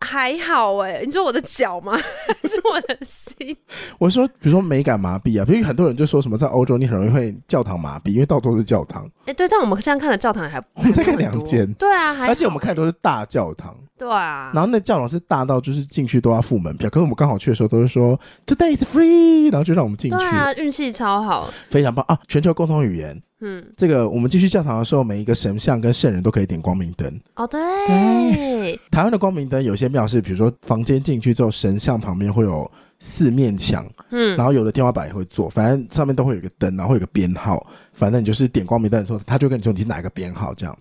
还好哎、欸，你说我的脚吗？是我的心。我说，比如说美感麻痹啊，比如很多人就说什么在欧洲你很容易会教堂麻痹，因为到处都是教堂。哎、欸，对，但我们现在看的教堂还我们再看两间，对啊，而且我们看的都是大教堂，对啊。然后那教堂是大到就是进去都要付门票，可是我们刚好去的时候都是说 today is free，然后就让我们进去。对啊，运气超好，非常棒啊！全球共同语言。嗯，这个我们进去教堂的时候，每一个神像跟圣人都可以点光明灯。哦，对，对。台湾的光明灯有些庙是，比如说房间进去之后，神像旁边会有四面墙，嗯，然后有的天花板也会做，反正上面都会有一个灯，然后会有个编号，反正你就是点光明灯的时候，他就跟你说你是哪个编号这样。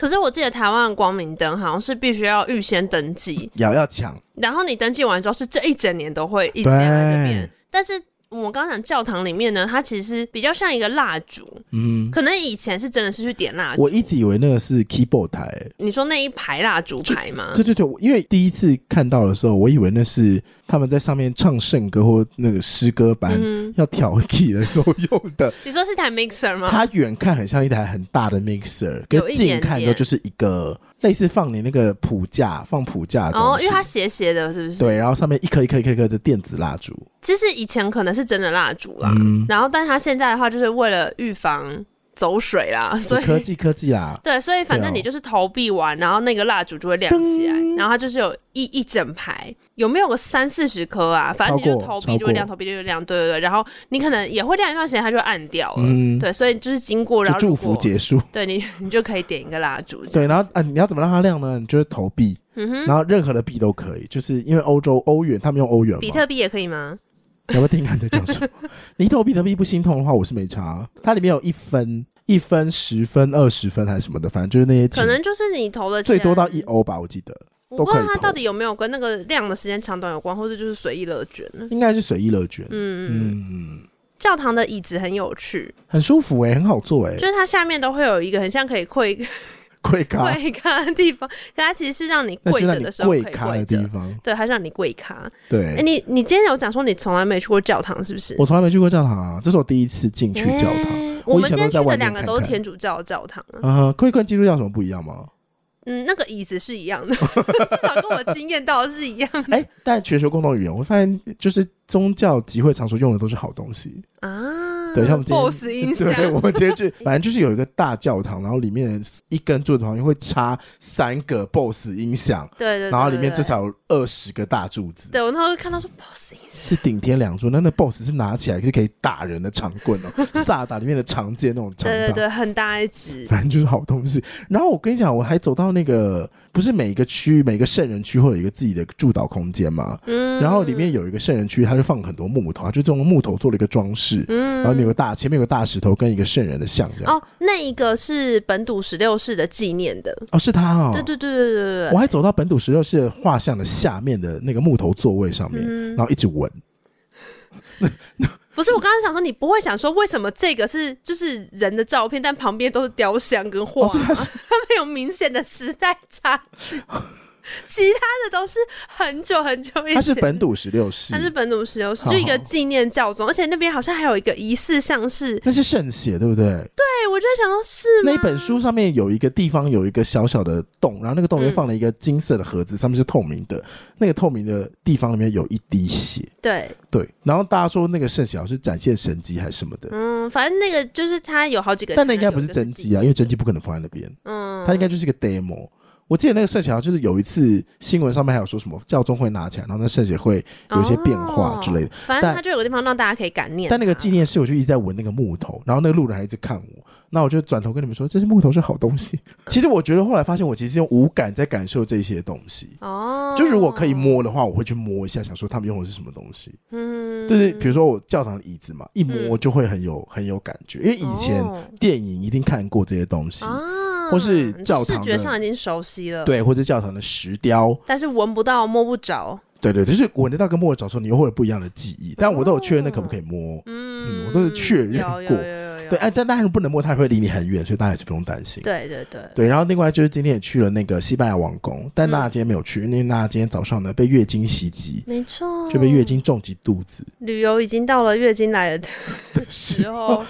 可是我记得台湾的光明灯好像是必须要预先登记，要要抢，然后你登记完之后是这一整年都会一直亮在这边，但是。我刚刚讲教堂里面呢，它其实比较像一个蜡烛，嗯，可能以前是真的是去点蜡烛。我一直以为那个是 keyboard 台。你说那一排蜡烛台吗？对对对，因为第一次看到的时候，我以为那是他们在上面唱圣歌或那个诗歌班要调 key 的时候用的。你说是台 mixer 吗？它远看很像一台很大的 mixer，跟近看都就是一个。类似放你那个谱架，放谱架的。哦，因为它斜斜的，是不是？对，然后上面一颗一颗一颗一颗的电子蜡烛。其实以前可能是真的蜡烛啦，嗯、然后但是它现在的话，就是为了预防。走水啦，所以科技科技啦，对，所以反正你就是投币完，然后那个蜡烛就会亮起来，然后它就是有一一整排，有没有个三四十颗啊？反正你就投币就会亮，投币就会亮，对对对。然后你可能也会亮一段时间，它就暗掉了，嗯，对，所以就是经过然后祝福结束，对你你就可以点一个蜡烛，对，然后啊，你要怎么让它亮呢？你就是投币，嗯哼，然后任何的币都可以，就是因为欧洲欧元，他们用欧元，比特币也可以吗？要不要听看在讲什么？你投比特币不心痛的话，我是没差，它里面有一分。一分、十分、二十分还是什么的，反正就是那些钱。可能就是你投的钱最多到一欧吧，我记得。我不知道它到底有没有跟那个量的时间长短有关，或者就是随意乐捐呢？应该是随意乐捐。嗯嗯。教堂的椅子很有趣，很舒服哎、欸，很好坐哎、欸。就是它下面都会有一个很像可以跪跪咖跪咖的地方，可它其实是让你跪着的时候跪咖的地方。对，它是让你跪咖。对。哎、欸，你你今天有讲说你从来没去过教堂，是不是？我从来没去过教堂啊，这是我第一次进去教堂。欸我们今天去的两个都是天主教的教堂啊，嗯，可以跟基督教有什么不一样吗？嗯，那个椅子是一样的，至少跟我经验到的是一样的。哎、欸，但全球共同语言，我发现就是宗教集会场所用的都是好东西啊。对，像我们今天 BOSS 音响，对，我们今天去，反正就是有一个大教堂，然后里面一根柱子旁边会插三个 BOSS 音响，对对，然后里面至少有二十个大柱子。对，我那时候看到说 BOSS 音响是顶天两柱，那那 BOSS 是拿起来是可以打人的长棍哦，萨达里面的长剑那种长。对对对，很大一支，反正就是好东西。然后我跟你讲，我还走到那个。不是每一个区，每个圣人区会有一个自己的祝祷空间嘛？嗯，然后里面有一个圣人区，它就放很多木头，就这种木头做了一个装饰。嗯，然后有个大，前面有个大石头跟一个圣人的像这样。哦，那一个是本笃十六世的纪念的。哦，是他哦。对对对对对对。我还走到本笃十六世画像的下面的那个木头座位上面，嗯、然后一直闻。不是，我刚刚想说，你不会想说，为什么这个是就是人的照片，但旁边都是雕像跟画，哦、他们 有明显的时代差距。其他的都是很久很久以前，它是本笃十六世，它是本笃十六世，就一个纪念教宗，而且那边好像还有一个疑似像是那是圣血，对不对？对，我就在想说，是吗？那本书上面有一个地方有一个小小的洞，然后那个洞里面放了一个金色的盒子，嗯、上面是透明的，那个透明的地方里面有一滴血，对。对，然后大家说那个圣血好像是展现神迹还是什么的，嗯，反正那个就是它有好几个，但那应该不是真迹啊，因为真迹不可能放在那边，嗯，它应该就是一个 demo。我记得那个圣血号就是有一次新闻上面还有说什么教宗会拿起来，然后那圣血会有一些变化之类的。哦、反正它就有个地方让大家可以感念。但那个纪念室我就一直在闻那个木头，然后那个路人还一直看我，那我就转头跟你们说，这些木头是好东西。其实我觉得后来发现，我其实用五感在感受这些东西。哦，就如果可以摸的话，我会去摸一下，想说他们用的是什么东西。嗯，就是比如说我教堂的椅子嘛，一摸就会很有很有感觉，因为以前电影一定看过这些东西。哦或是教堂，视觉上已经熟悉了，对，或者教堂的石雕，但是闻不到、摸不着，对对，就是闻得到跟摸得着的时候，你又会有不一样的记忆。但我都有确认那可不可以摸，嗯，我都是确认过，对，哎，但但是不能摸，它会离你很远，所以大家还是不用担心。对对对对，然后另外就是今天也去了那个西班牙王宫，但娜娜今天没有去，因为娜娜今天早上呢被月经袭击，没错，就被月经重击肚子。旅游已经到了月经来的 时候。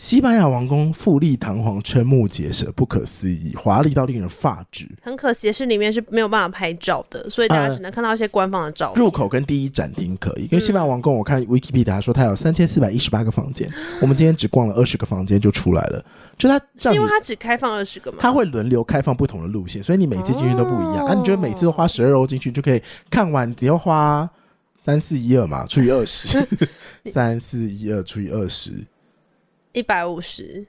西班牙王宫富丽堂皇、瞠目结舌、不可思议、华丽到令人发指。很可惜的是，里面是没有办法拍照的，所以大家只能看到一些官方的照片。入口跟第一展厅可以，因为西班牙王宫，我看 Wikipedia 说它有三千四百一十八个房间，我们今天只逛了二十个房间就出来了。就它是因为它只开放二十个吗？它会轮流开放不同的路线，所以你每次进去都不一样。啊，你觉得每次都花十二欧进去就可以看完，只要花三四一二嘛，除以二十，三四一二除以二十。一百五十，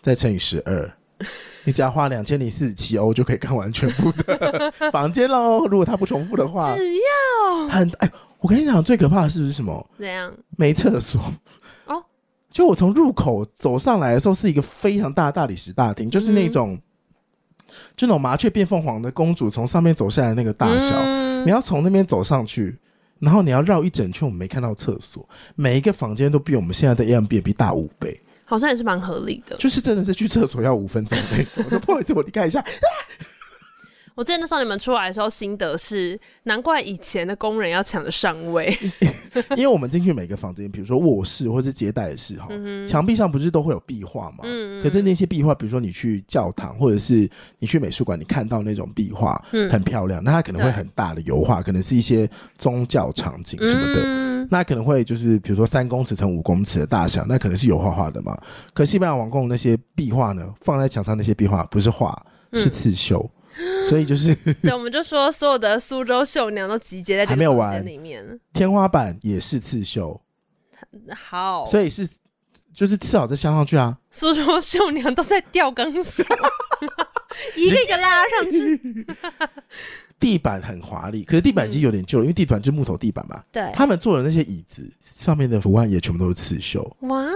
再乘以十二，你只要花两千零四十七欧就可以看完全部的 房间喽。如果它不重复的话，只要很哎，我跟你讲，最可怕的是不是什么？怎样？没厕所哦。就我从入口走上来的时候，是一个非常大的大理石大厅，就是那种，嗯、就那种麻雀变凤凰的公主从上面走下来那个大小。嗯、你要从那边走上去，然后你要绕一整圈，我们没看到厕所。每一个房间都比我们现在的 Airbnb 大五倍。好像也是蛮合理的，就是真的是去厕所要五分钟那种。我说 不好意思，我离开一下。我之前那时候你们出来的时候，心得是难怪以前的工人要抢着上位，因为我们进去每个房间，比如说卧室或是接待室哈，墙壁上不是都会有壁画吗？嗯，可是那些壁画，比如说你去教堂或者是你去美术馆，你看到那种壁画，很漂亮，那它可能会很大的油画，可能是一些宗教场景什么的，那可能会就是比如说三公尺乘五公尺的大小，那可能是油画画的嘛。可西班牙王宫那些壁画呢，放在墙上那些壁画不是画，是刺绣。所以就是，对，我们就说所有的苏州绣娘都集结在这个房间里面，天花板也是刺绣，好，所以是就是刺好再镶上去啊。苏州绣娘都在吊钢索，一个一个拉上去。地板很华丽，可是地板已经有点旧了，嗯、因为地板就是木头地板嘛。对，他们坐的那些椅子上面的图案也全部都是刺绣。哇，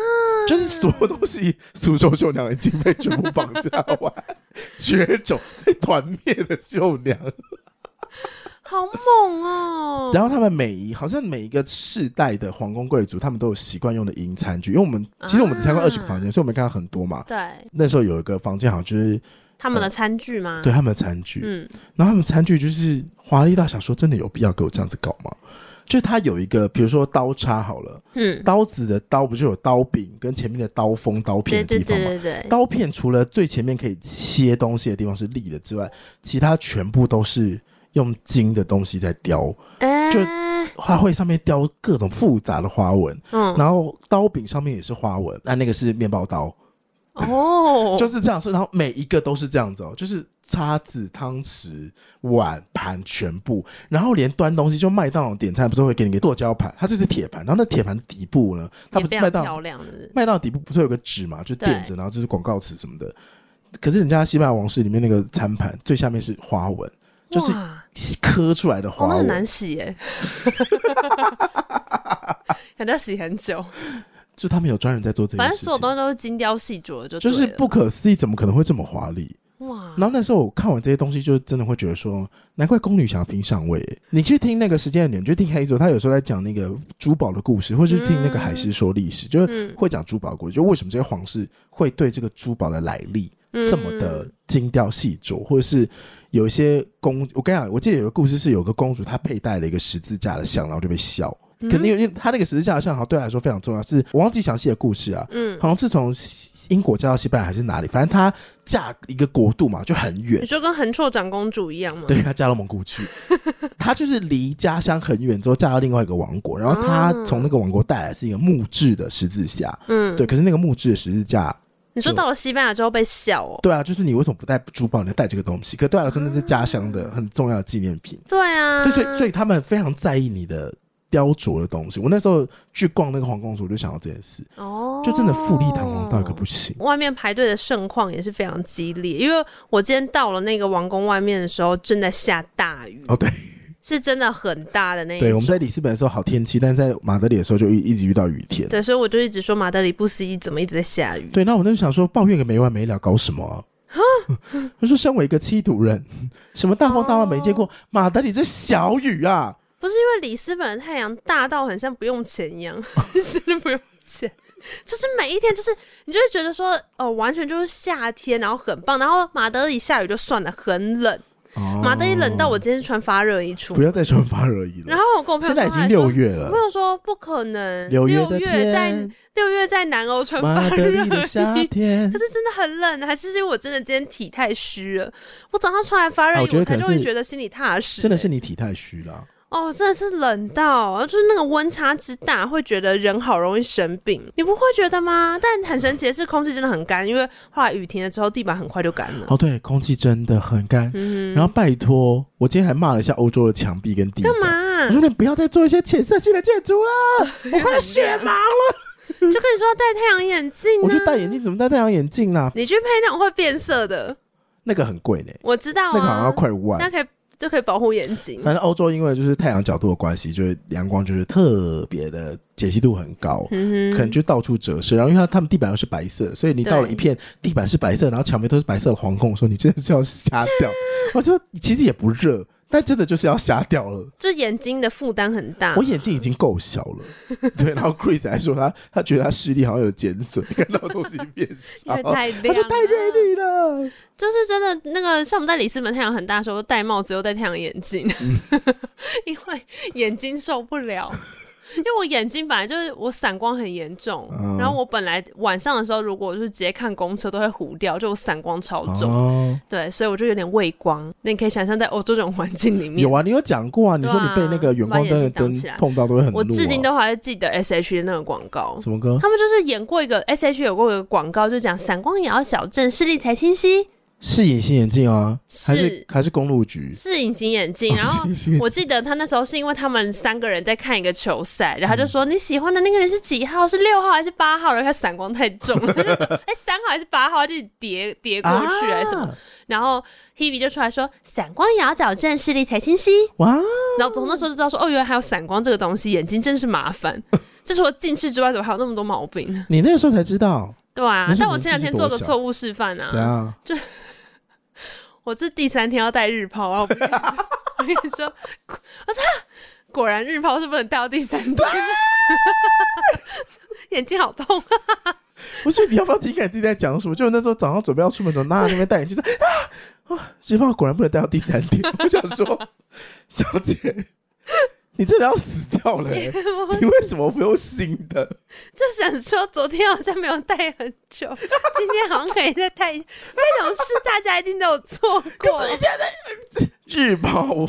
就是所有东西，苏州绣娘已经被全部绑架完，绝种被团灭的绣娘，好猛哦！然后他们每一好像每一个世代的皇宫贵族，他们都有习惯用的银餐具，因为我们其实我们只参观二十个房间，啊、所以我们看到很多嘛。对，那时候有一个房间好像就是。他们的餐具吗？呃、对，他们的餐具。嗯，然后他们餐具就是华丽到想说，真的有必要给我这样子搞吗？就它有一个，比如说刀叉好了，嗯，刀子的刀不就有刀柄跟前面的刀锋、刀片的地方吗？对对对对对。刀片除了最前面可以切东西的地方是利的之外，其他全部都是用金的东西在雕，欸、就花卉上面雕各种复杂的花纹，嗯，然后刀柄上面也是花纹，那那个是面包刀。哦，oh. 就是这样，是然后每一个都是这样子哦，就是叉子、汤匙、碗盘全部，然后连端东西，就麦当劳点餐不是会给你个剁椒盘，它这是铁盘，然后那铁盘底部呢，它不是麦当劳麦当劳底部不是有个纸嘛，就垫着，然后就是广告词什么的。可是人家西班牙王室里面那个餐盘最下面是花纹，就是刻出来的花纹，那很难洗耶，感觉要洗很久。就他们有专人在做这些事，反正所有东西都是精雕细琢的，就就是不可思议，怎么可能会这么华丽？哇！然后那时候我看完这些东西，就真的会觉得说，难怪宫女想要拼上位。你去听那个时间的脸，你就听黑泽，他有时候在讲那个珠宝的故事，或者是听那个海狮说历史，嗯、就是会讲珠宝故事，就为什么这些皇室会对这个珠宝的来历这么的精雕细琢，或者是有一些公，我跟你讲，我记得有个故事是有个公主她佩戴了一个十字架的像，然后就被笑。肯定，因为他那个十字架的像好像对他来说非常重要，是我忘记详细的故事啊。嗯，好像是从英国嫁到西班牙还是哪里，反正他嫁一个国度嘛，就很远。你说跟横绰长公主一样吗？对，他嫁到蒙古去，他就是离家乡很远，之后嫁到另外一个王国，然后他从那个王国带来是一个木质的十字架。嗯，对，可是那个木质的十字架你说到了西班牙之后被笑哦？对啊，就是你为什么不带珠宝，你要带这个东西？可对他来说，那是家乡的很重要的纪念品。对啊，对，所以所以他们非常在意你的雕琢的东西。我那时候去逛那个皇宫的时候，我就想到这件事。哦，就真的富丽堂皇到一个不行。外面排队的盛况也是非常激烈，因为我今天到了那个王宫外面的时候，正在下大雨。哦，对。是真的很大的那一。对，我们在里斯本的时候好天气，但是在马德里的时候就一一直遇到雨天。对，所以我就一直说马德里不思议，怎么一直在下雨？对，那我就想说抱怨个没完没了，搞什么啊？我说身为一个七土人，什么大风大浪没见过，马德里这小雨啊？不是因为里斯本的太阳大到很像不用钱一样，真的不用钱，就是每一天就是你就会觉得说哦，完全就是夏天，然后很棒。然后马德里下雨就算了，很冷。马德里冷到我今天穿发热衣出，不要再穿发热衣了。然后我跟我朋友说，现在已经六月了。我朋友说不可能，六月在六月在南欧穿发热衣，可是真的很冷，还是因为我真的今天体太虚了。我早上穿完发热衣，我才终于觉得心里踏实。真的是你体太虚了。哦，真的是冷到，就是那个温差之大，会觉得人好容易生病。你不会觉得吗？但很神奇的是，空气真的很干，因为后来雨停了之后，地板很快就干了。哦，对，空气真的很干。嗯，然后拜托，我今天还骂了一下欧洲的墙壁跟地板。干嘛？我说你不要再做一些浅色系的建筑了，我快血盲了。就跟你说戴太阳眼镜，我就戴眼镜，怎么戴太阳眼镜啊？你去配那种会变色的，那个很贵呢。我知道，那个好像要快五万。那可以。就可以保护眼睛。反正欧洲因为就是太阳角度的关系，就是阳光就是特别的解析度很高，嗯、可能就到处折射。然后因为它他们地板又是白色，所以你到了一片地板是白色，然后墙面都是白色的皇宫，说你真的是要瞎掉。我说其实也不热。但真的就是要瞎掉了，就眼睛的负担很大。我眼睛已经够小了，对。然后 Chris 还说他他觉得他视力好像有减损，看到东西变小，太亮了，他说太锐利了。就是真的那个，像我们在里斯本太阳很大的时候，戴帽子又戴太阳眼镜，嗯、因为眼睛受不了。因为我眼睛本来就是我散光很严重，嗯、然后我本来晚上的时候，如果就是直接看公车都会糊掉，就我散光超重，哦、对，所以我就有点畏光。那你可以想象在欧洲这种环境里面，有啊，你有讲过啊，你说你被那个远光灯的灯碰到都会很、啊，我至今都还是记得 S H 的那个广告，什么歌？他们就是演过一个 S H 有过一个广告，就讲散光也要小镇，视力才清晰。是隐形眼镜啊，还是还是公路局？是隐形眼镜。然后我记得他那时候是因为他们三个人在看一个球赛，然后他就说你喜欢的那个人是几号？是六号还是八号？然后他散光太重了，哎，三号还是八号？就叠叠过去还是什么？然后 Hebe 就出来说散光也要矫正，视力才清晰。哇！然后从那时候就知道说哦，原来还有散光这个东西，眼睛真是麻烦。这除了近视之外，怎么还有那么多毛病？你那个时候才知道？对啊，但我前两天做个错误示范啊，怎样？就。我这第三天要戴日抛啊！我跟你 说，我跟你说，我操，果然日抛是不能戴到第三天，眼睛好痛啊！不是，你要不要听看你自己在讲什么？就那时候早上准备要出门的时候，娜娜那边戴眼镜说啊，日抛果然不能戴到第三天。我想说，小姐。你真的要死掉了、欸！你为什么不用新的？就想说，昨天好像没有戴很久，今天好像可以再戴。这种事大家一定都有做 过。可是你现在日抛，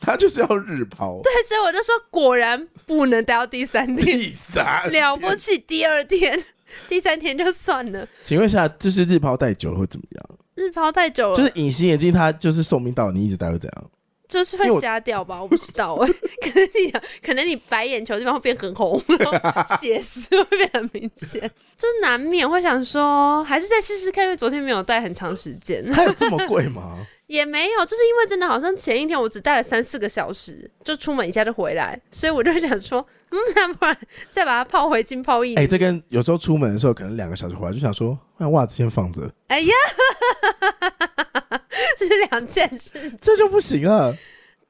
他就是要日抛。对，所以我就说，果然不能戴到第三天。第三天了不起，第二天、第三天就算了。请问一下，就是日抛戴久了会怎么样？日抛戴久了，就是隐形眼镜，它就是寿命到了，你一直戴会怎样？就是会瞎掉吧，我，我不知道哎，可能你可能你白眼球地方会变很红，血丝会变很明显，就是难免会想说，还是再试试看，因为昨天没有戴很长时间。它 有这么贵吗？也没有，就是因为真的好像前一天我只戴了三四个小时，就出门一下就回来，所以我就想说，嗯，那不然再把它泡回浸泡一。哎、欸，这跟有时候出门的时候可能两个小时回来，就想说，让袜子先放着。哎呀。这是两件事，这就不行啊！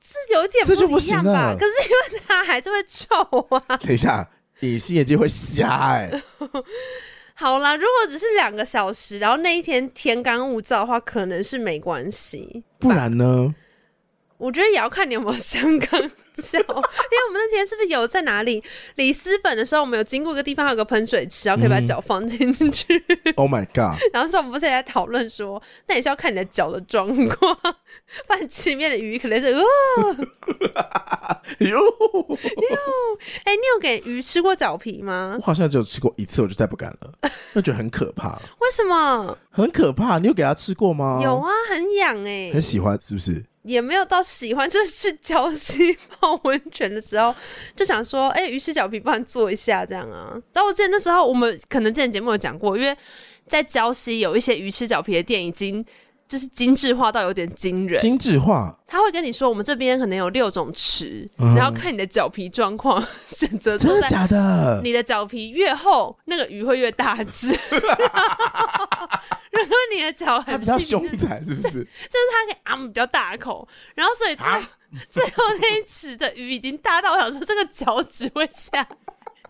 这有点不一样吧？这就不行啊，可是因为它还是会臭啊。等一下，隐形眼镜会瞎哎、欸。好啦，如果只是两个小时，然后那一天天干物燥的话，可能是没关系。不然呢？我觉得也要看你有没有香港脚，因为我们那天是不是有在哪里里斯本的时候，我们有经过一个地方，有个喷水池，然后可以把脚放进去。Oh my god！然后说我们不是也在讨论说，那也是要看你的脚的状况，不然池里面的鱼可能是哦。哟哟，哎，你有给鱼吃过脚皮吗？我好像只有吃过一次，我就再不敢了，那觉得很可怕。为什么？很可怕？你有给它吃过吗？有啊，很痒哎、欸，很喜欢是不是？也没有到喜欢，就是去礁溪泡温泉的时候，就想说，哎、欸，鱼吃脚皮，不然做一下这样啊。但我记得那时候我们可能之前节目有讲过，因为在礁溪有一些鱼吃脚皮的店已经。就是精致化到有点惊人，精致化，他会跟你说，我们这边可能有六种池，嗯、然后看你的脚皮状况 选择。真的假的？你的脚皮越厚，那个鱼会越大只。如果你的脚很比较凶残，是不是？就是它可以啊比较大口，然后所以最 最后那一池的鱼已经大到我想说这个脚趾会下。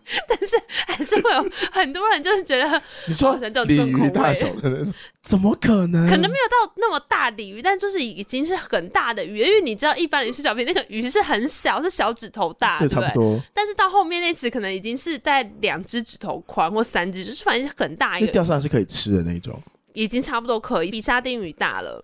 但是还是会有很多人就是觉得，你说鲤鱼大小的那种，怎么可能？可能没有到那么大鲤鱼，但就是已经是很大的鱼，因为你知道一般鱼吃小皮那个鱼是很小，是小指头大，对，对不对？差不多。但是到后面那池可能已经是在两只指头宽或三只，就是反正是很大一个，钓上来是可以吃的那种，已经差不多可以比沙丁鱼大了。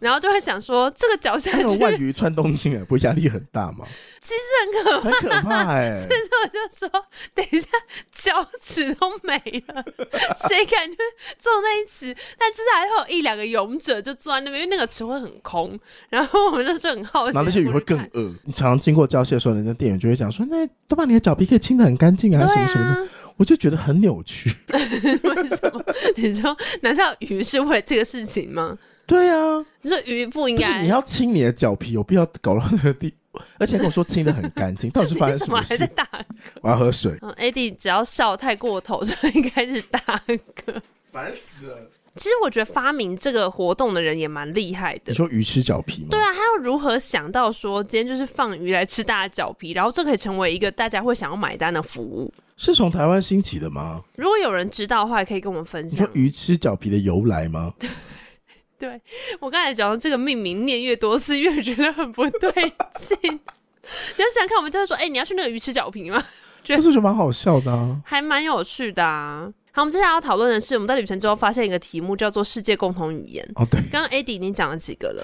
然后就会想说，这个脚下去，万鱼穿东京哎，不会压力很大吗？其实很可怕，很可怕哎、欸。所以说我就说，等一下脚趾都没了，谁敢去坐那一池？但就是还会有一两个勇者就坐在那边，因为那个池会很空。然后我们就是很好奇，然后那些鱼会更饿。你常常经过礁溪的时候，人家店员就会讲说，那都把你的脚皮可以清得很干净啊，什么什么的。我就觉得很扭曲。为什么？你说，难道鱼是为了这个事情吗？对啊，你说鱼不应该？是你要清你的脚皮，有必要搞到这个地？而且跟我说清的很干净，到底是发生什么事？么还我要喝水。嗯，AD 只要笑太过头，就应该是大哥。烦死了！其实我觉得发明这个活动的人也蛮厉害的。你说鱼吃脚皮吗？对啊，他要如何想到说今天就是放鱼来吃大家脚皮，然后这可以成为一个大家会想要买单的服务？是从台湾兴起的吗？如果有人知道的话，也可以跟我们分享。你说鱼吃脚皮的由来吗？对，我刚才讲到这个命名念越多次，越觉得很不对劲。你要想看，我们就会说，哎、欸，你要去那个鱼吃脚皮吗？觉得这是蛮好笑的啊，还蛮有趣的啊。好，我们接下来要讨论的是，我们在旅程之后发现一个题目，叫做“世界共同语言”。哦，对，刚刚 Eddie 已经讲了几个了。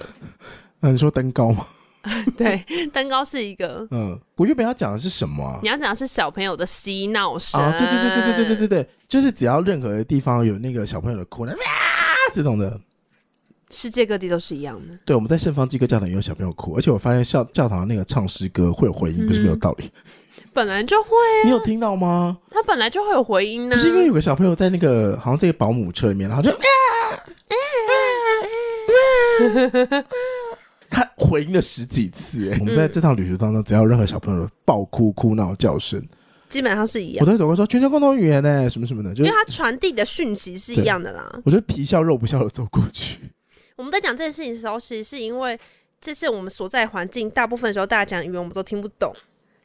那 你说登高吗？对，登高是一个。嗯，我原本要讲的是什么啊？你要讲的是小朋友的嬉闹声。啊，对对对对对对对对对，就是只要任何的地方有那个小朋友的哭，啊，这种的。世界各地都是一样的。对，我们在圣方济各教堂也有小朋友哭，而且我发现教教堂的那个唱诗歌会有回音，不是没有道理。嗯、本来就会、啊，你有听到吗？他本来就会有回音呢、啊。不是因为有个小朋友在那个好像这个保姆车里面，然后就，他回音了十几次。哎、嗯，我们在这趟旅途当中，只要任何小朋友的爆哭、哭闹叫声，基本上是一样。我都会走过说全球共同语言呢，什么什么的，就是、因为他传递的讯息是一样的啦。我觉得皮笑肉不笑的走过去。我们在讲这件事情的时候，其实是因为这是我们所在环境，大部分的时候大家讲语言我们都听不懂，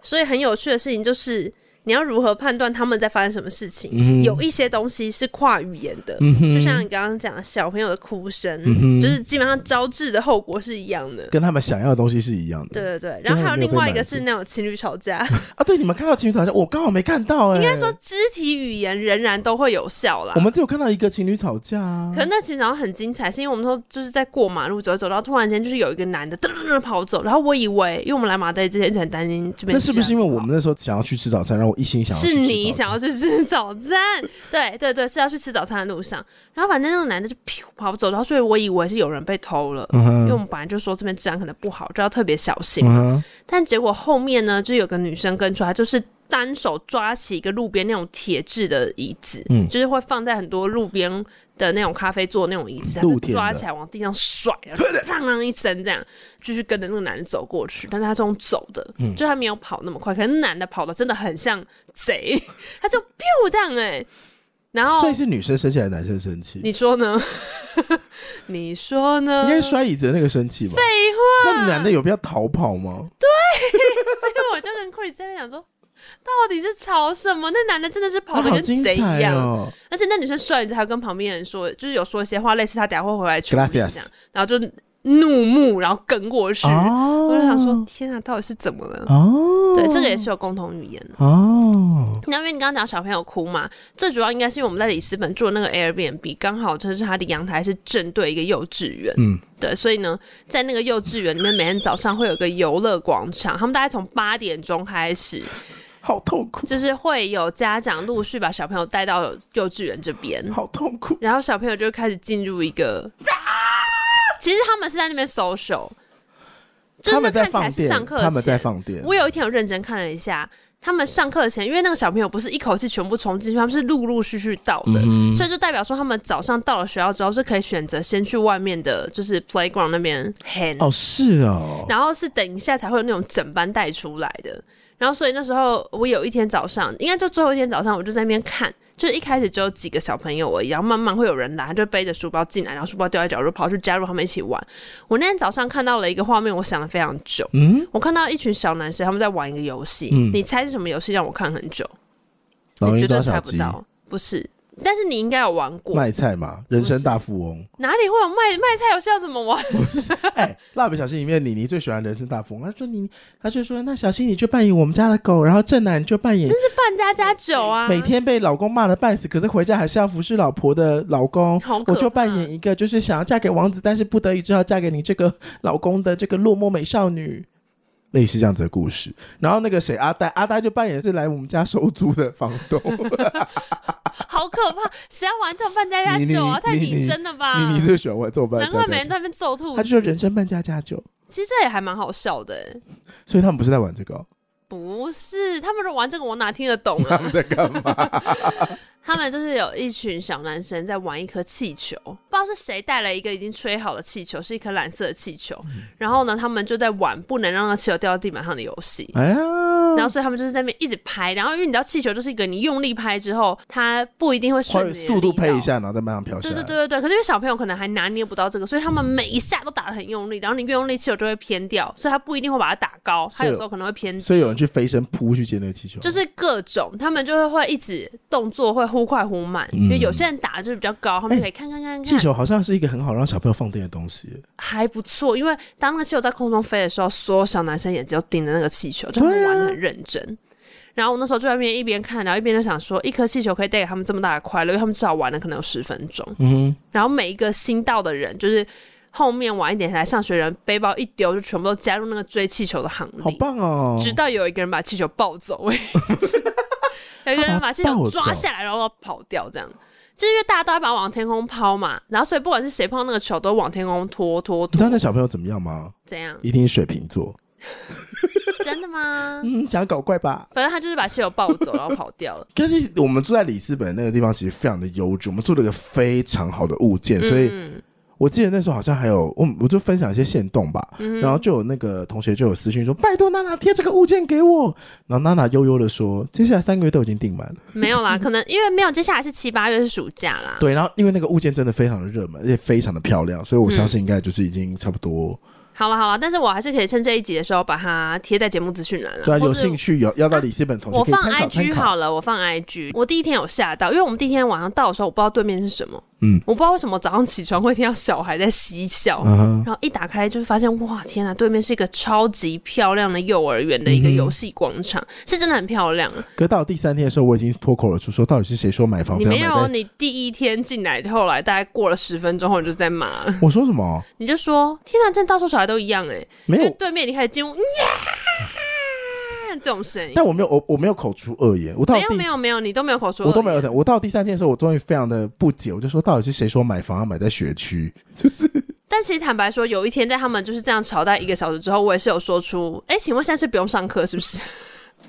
所以很有趣的事情就是。你要如何判断他们在发生什么事情？嗯、有一些东西是跨语言的，嗯、就像你刚刚讲的小朋友的哭声，嗯、就是基本上招致的后果是一样的，跟他们想要的东西是一样的。对对对，然后还有另外一个是那种情侣吵架。啊，对，你们看到情侣吵架，我刚好没看到哎、欸。应该说肢体语言仍然都会有效啦。我们只有看到一个情侣吵架啊，可能那情侣吵架很精彩，是因为我们说就是在过马路走一走，然后突然间就是有一个男的噔噔噔跑走，然后我以为，因为我们来马代之前就很担心这边，那是不是因为我们那时候想要去吃早餐，然后我一心想要去。你想要去吃早餐，对对对，是要去吃早餐的路上，然后反正那个男的就噗跑不走，然后所以我以为是有人被偷了，嗯、因为我们本来就说这边治安可能不好，就要特别小心。嗯、但结果后面呢，就有个女生跟出来，就是单手抓起一个路边那种铁质的椅子，嗯，就是会放在很多路边。的那种咖啡座那种椅子，他就抓起来往地上甩，然后砰啷一声这样，继续跟着那个男的走过去。但是他是用走的，嗯、就他没有跑那么快。可是男的跑的真的很像贼，他就 biu 这样哎、欸。然后所以是女生生气还是男生生气？你说呢？你说呢？应该摔椅子的那个生气吧？废话，那男的有必要逃跑吗？对，所以我就跟 Chris 在那边讲说。到底是吵什么？那男的真的是跑的跟贼一样，哦、而且那女生摔，还跟旁边人说，就是有说一些话，类似他等下会回来处理这样，然后就怒目，然后跟过去。哦、我就想说，天啊，到底是怎么了？哦，对，这个也是有共同语言的哦。那因为你刚刚讲小朋友哭嘛，最主要应该是因为我们在里斯本住的那个 Airbnb，刚好就是它的阳台是正对一个幼稚园。嗯，对，所以呢，在那个幼稚园里面，每天早上会有个游乐广场，他们大概从八点钟开始。好痛苦，就是会有家长陆续把小朋友带到幼稚园这边，好痛苦。然后小朋友就开始进入一个，其实他们是在那边 social，真的看起来是上课，他们在放电。我有一天有认真看了一下，他们上课前，因为那个小朋友不是一口气全部冲进去，他们是陆陆续续到的，嗯、所以就代表说他们早上到了学校之后是可以选择先去外面的，就是 playground 那边 hang 哦，是哦，然后是等一下才会有那种整班带出来的。然后，所以那时候我有一天早上，应该就最后一天早上，我就在那边看，就是一开始只有几个小朋友而已，然后慢慢会有人来，他就背着书包进来，然后书包掉在角落，跑去加入他们一起玩。我那天早上看到了一个画面，我想了非常久。嗯，我看到一群小男生他们在玩一个游戏，嗯，你猜是什么游戏？让我看很久，你绝对猜不到，不是。但是你应该有玩过卖菜嘛？人生大富翁哪里会有卖卖菜游戏？要怎么玩？哎，蜡笔小新里面妮妮最喜欢人生大富翁。他说你，他就说那小新你就扮演我们家的狗，然后正男就扮演那是扮家家酒啊。每天被老公骂的半死，可是回家还是要服侍老婆的老公。我就扮演一个就是想要嫁给王子，但是不得已只好嫁给你这个老公的这个落寞美少女。类似这样子的故事，然后那个谁阿呆，阿呆就扮演是来我们家收租的房东，好可怕！谁要玩这种扮家家酒啊？太拟真了吧！你你最喜欢玩这种扮家家酒，难怪每人在那边揍兔子。他就说人生扮家家酒，其实这也还蛮好笑的，所以他们不是在玩这个、哦，不是他们说玩这个，我哪听得懂啊？他们在干嘛？他们就是有一群小男生在玩一颗气球，不知道是谁带了一个已经吹好的气球，是一颗蓝色的气球。嗯、然后呢，他们就在玩不能让那气球掉到地板上的游戏。哎呀，然后所以他们就是在那边一直拍。然后因为你知道气球就是一个你用力拍之后，它不一定会顺着速度拍一下，然后在慢慢飘下来。对对对对对。可是因为小朋友可能还拿捏不到这个，所以他们每一下都打的很用力。然后你越用力，气球就会偏掉，所以他不一定会把它打高，他有时候可能会偏低。所以有人去飞身扑去接那个气球，就是各种他们就会会一直动作会忽快忽慢。因为有些人打的就是比较高，他们可以看看看看。气球好像是一个很好让小朋友放电的东西，还不错。因为当那个气球在空中飞的时候，所有小男生眼睛都盯着那个气球，就他们玩的很认真。然后我那时候就在那边一边看，然后一边就想说，一颗气球可以带给他们这么大的快乐，因为他们至少玩了可能有十分钟。嗯。然后每一个新到的人，就是后面晚一点来上学人，背包一丢就全部都加入那个追气球的行列。好棒哦！直到有一个人把气球抱走。有一个人把气球抓下来，然后跑掉，这样，就是因为大家都要把它往天空抛嘛，然后所以不管是谁碰到那个球，都往天空拖拖拖。你知道那小朋友怎么样吗？怎样？一定是水瓶座。真的吗？嗯，想搞怪吧？反正他就是把气球抱走，然后跑掉了。但是我们住在里斯本那个地方，其实非常的优质，我们做了一个非常好的物件，所以。嗯我记得那时候好像还有我，我就分享一些线动吧，嗯、然后就有那个同学就有私信说：“拜托娜娜贴这个物件给我。”然后娜娜悠悠的说：“接下来三个月都已经订满了。”没有啦，可能因为没有，接下来是七八月是暑假啦。对，然后因为那个物件真的非常的热门，而且非常的漂亮，所以我相信应该就是已经差不多。嗯好了好了，但是我还是可以趁这一集的时候把它贴在节目资讯栏了。对、啊，有兴趣有要到里斯本同学，我放 IG 好了，我放 IG。我第一天有吓到，因为我们第一天晚上到的时候，我不知道对面是什么。嗯，我不知道为什么早上起床会听到小孩在嬉笑，然后一打开就发现哇天哪，对面是一个超级漂亮的幼儿园的一个游戏广场，嗯、是真的很漂亮。可到第三天的时候，我已经脱口而出说，到底是谁说买房子？你没有，你第一天进来，后来大概过了十分钟后，你就在骂。我说什么？你就说天哪，真的到处小孩都一样哎、欸，没有，对面你开始进屋。这种声音，但我没有，我我没有口出恶言。我到没有没有没有，你都没有口出恶言，我都没有。我到第三天的时候，我终于非常的不解，我就说，到底是谁说买房要买在学区？就是。但其实坦白说，有一天在他们就是这样吵大概一个小时之后，我也是有说出，哎，请问现在是不用上课是不是？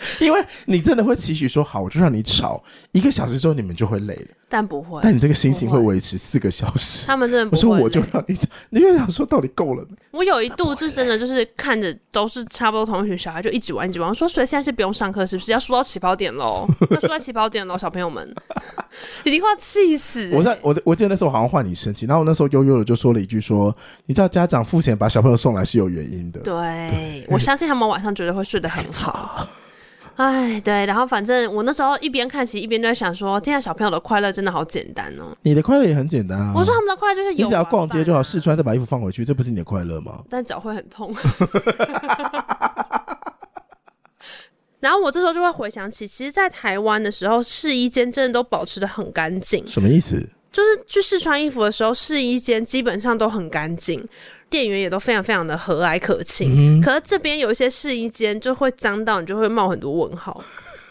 因为你真的会期许说好，我就让你吵一个小时之后，你们就会累了。但不会，但你这个心情会维持四个小时。他们真的不会。我说我就让你吵，你就想说到底够了没？我有一度就真的就是看着都是差不多同一群小孩，就一直玩一直玩。我说所以现在是不用上课，是不是要输到起跑点喽？要输到起跑点喽，小朋友们，已经快气死、欸。我在我我记得那时候好像换你生气，然后我那时候悠悠的就说了一句说，你知道家长付钱把小朋友送来是有原因的。对，对我相信他们晚上绝对会睡得很好。哎，对，然后反正我那时候一边看戏一边就在想说，天下小朋友的快乐真的好简单哦。你的快乐也很简单啊。我说他们的快乐就是有，你只要逛街就好，试穿再把衣服放回去，这不是你的快乐吗？但脚会很痛。然后我这时候就会回想起，其实，在台湾的时候，试衣间真的都保持的很干净。什么意思？就是去试穿衣服的时候，试衣间基本上都很干净，店员也都非常非常的和蔼可亲。嗯、可是这边有一些试衣间就会脏到你就会冒很多问号，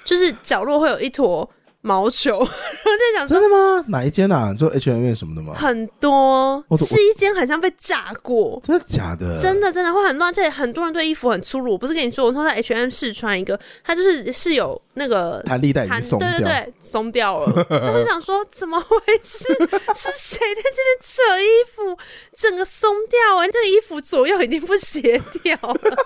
就是角落会有一坨。毛球，我在想，真的吗？哪一间啊？就 H&M 什么的吗？很多，是一间好像被炸过，真的假的？真的真的会很乱，而且很多人对衣服很粗鲁。我不是跟你说，我说在 H&M 试穿一个，它就是是有那个弹力带已经松掉，对对对，松掉了。我就想说，怎么回事？是谁在这边扯衣服，整个松掉？哎，这个衣服左右已经不协调了，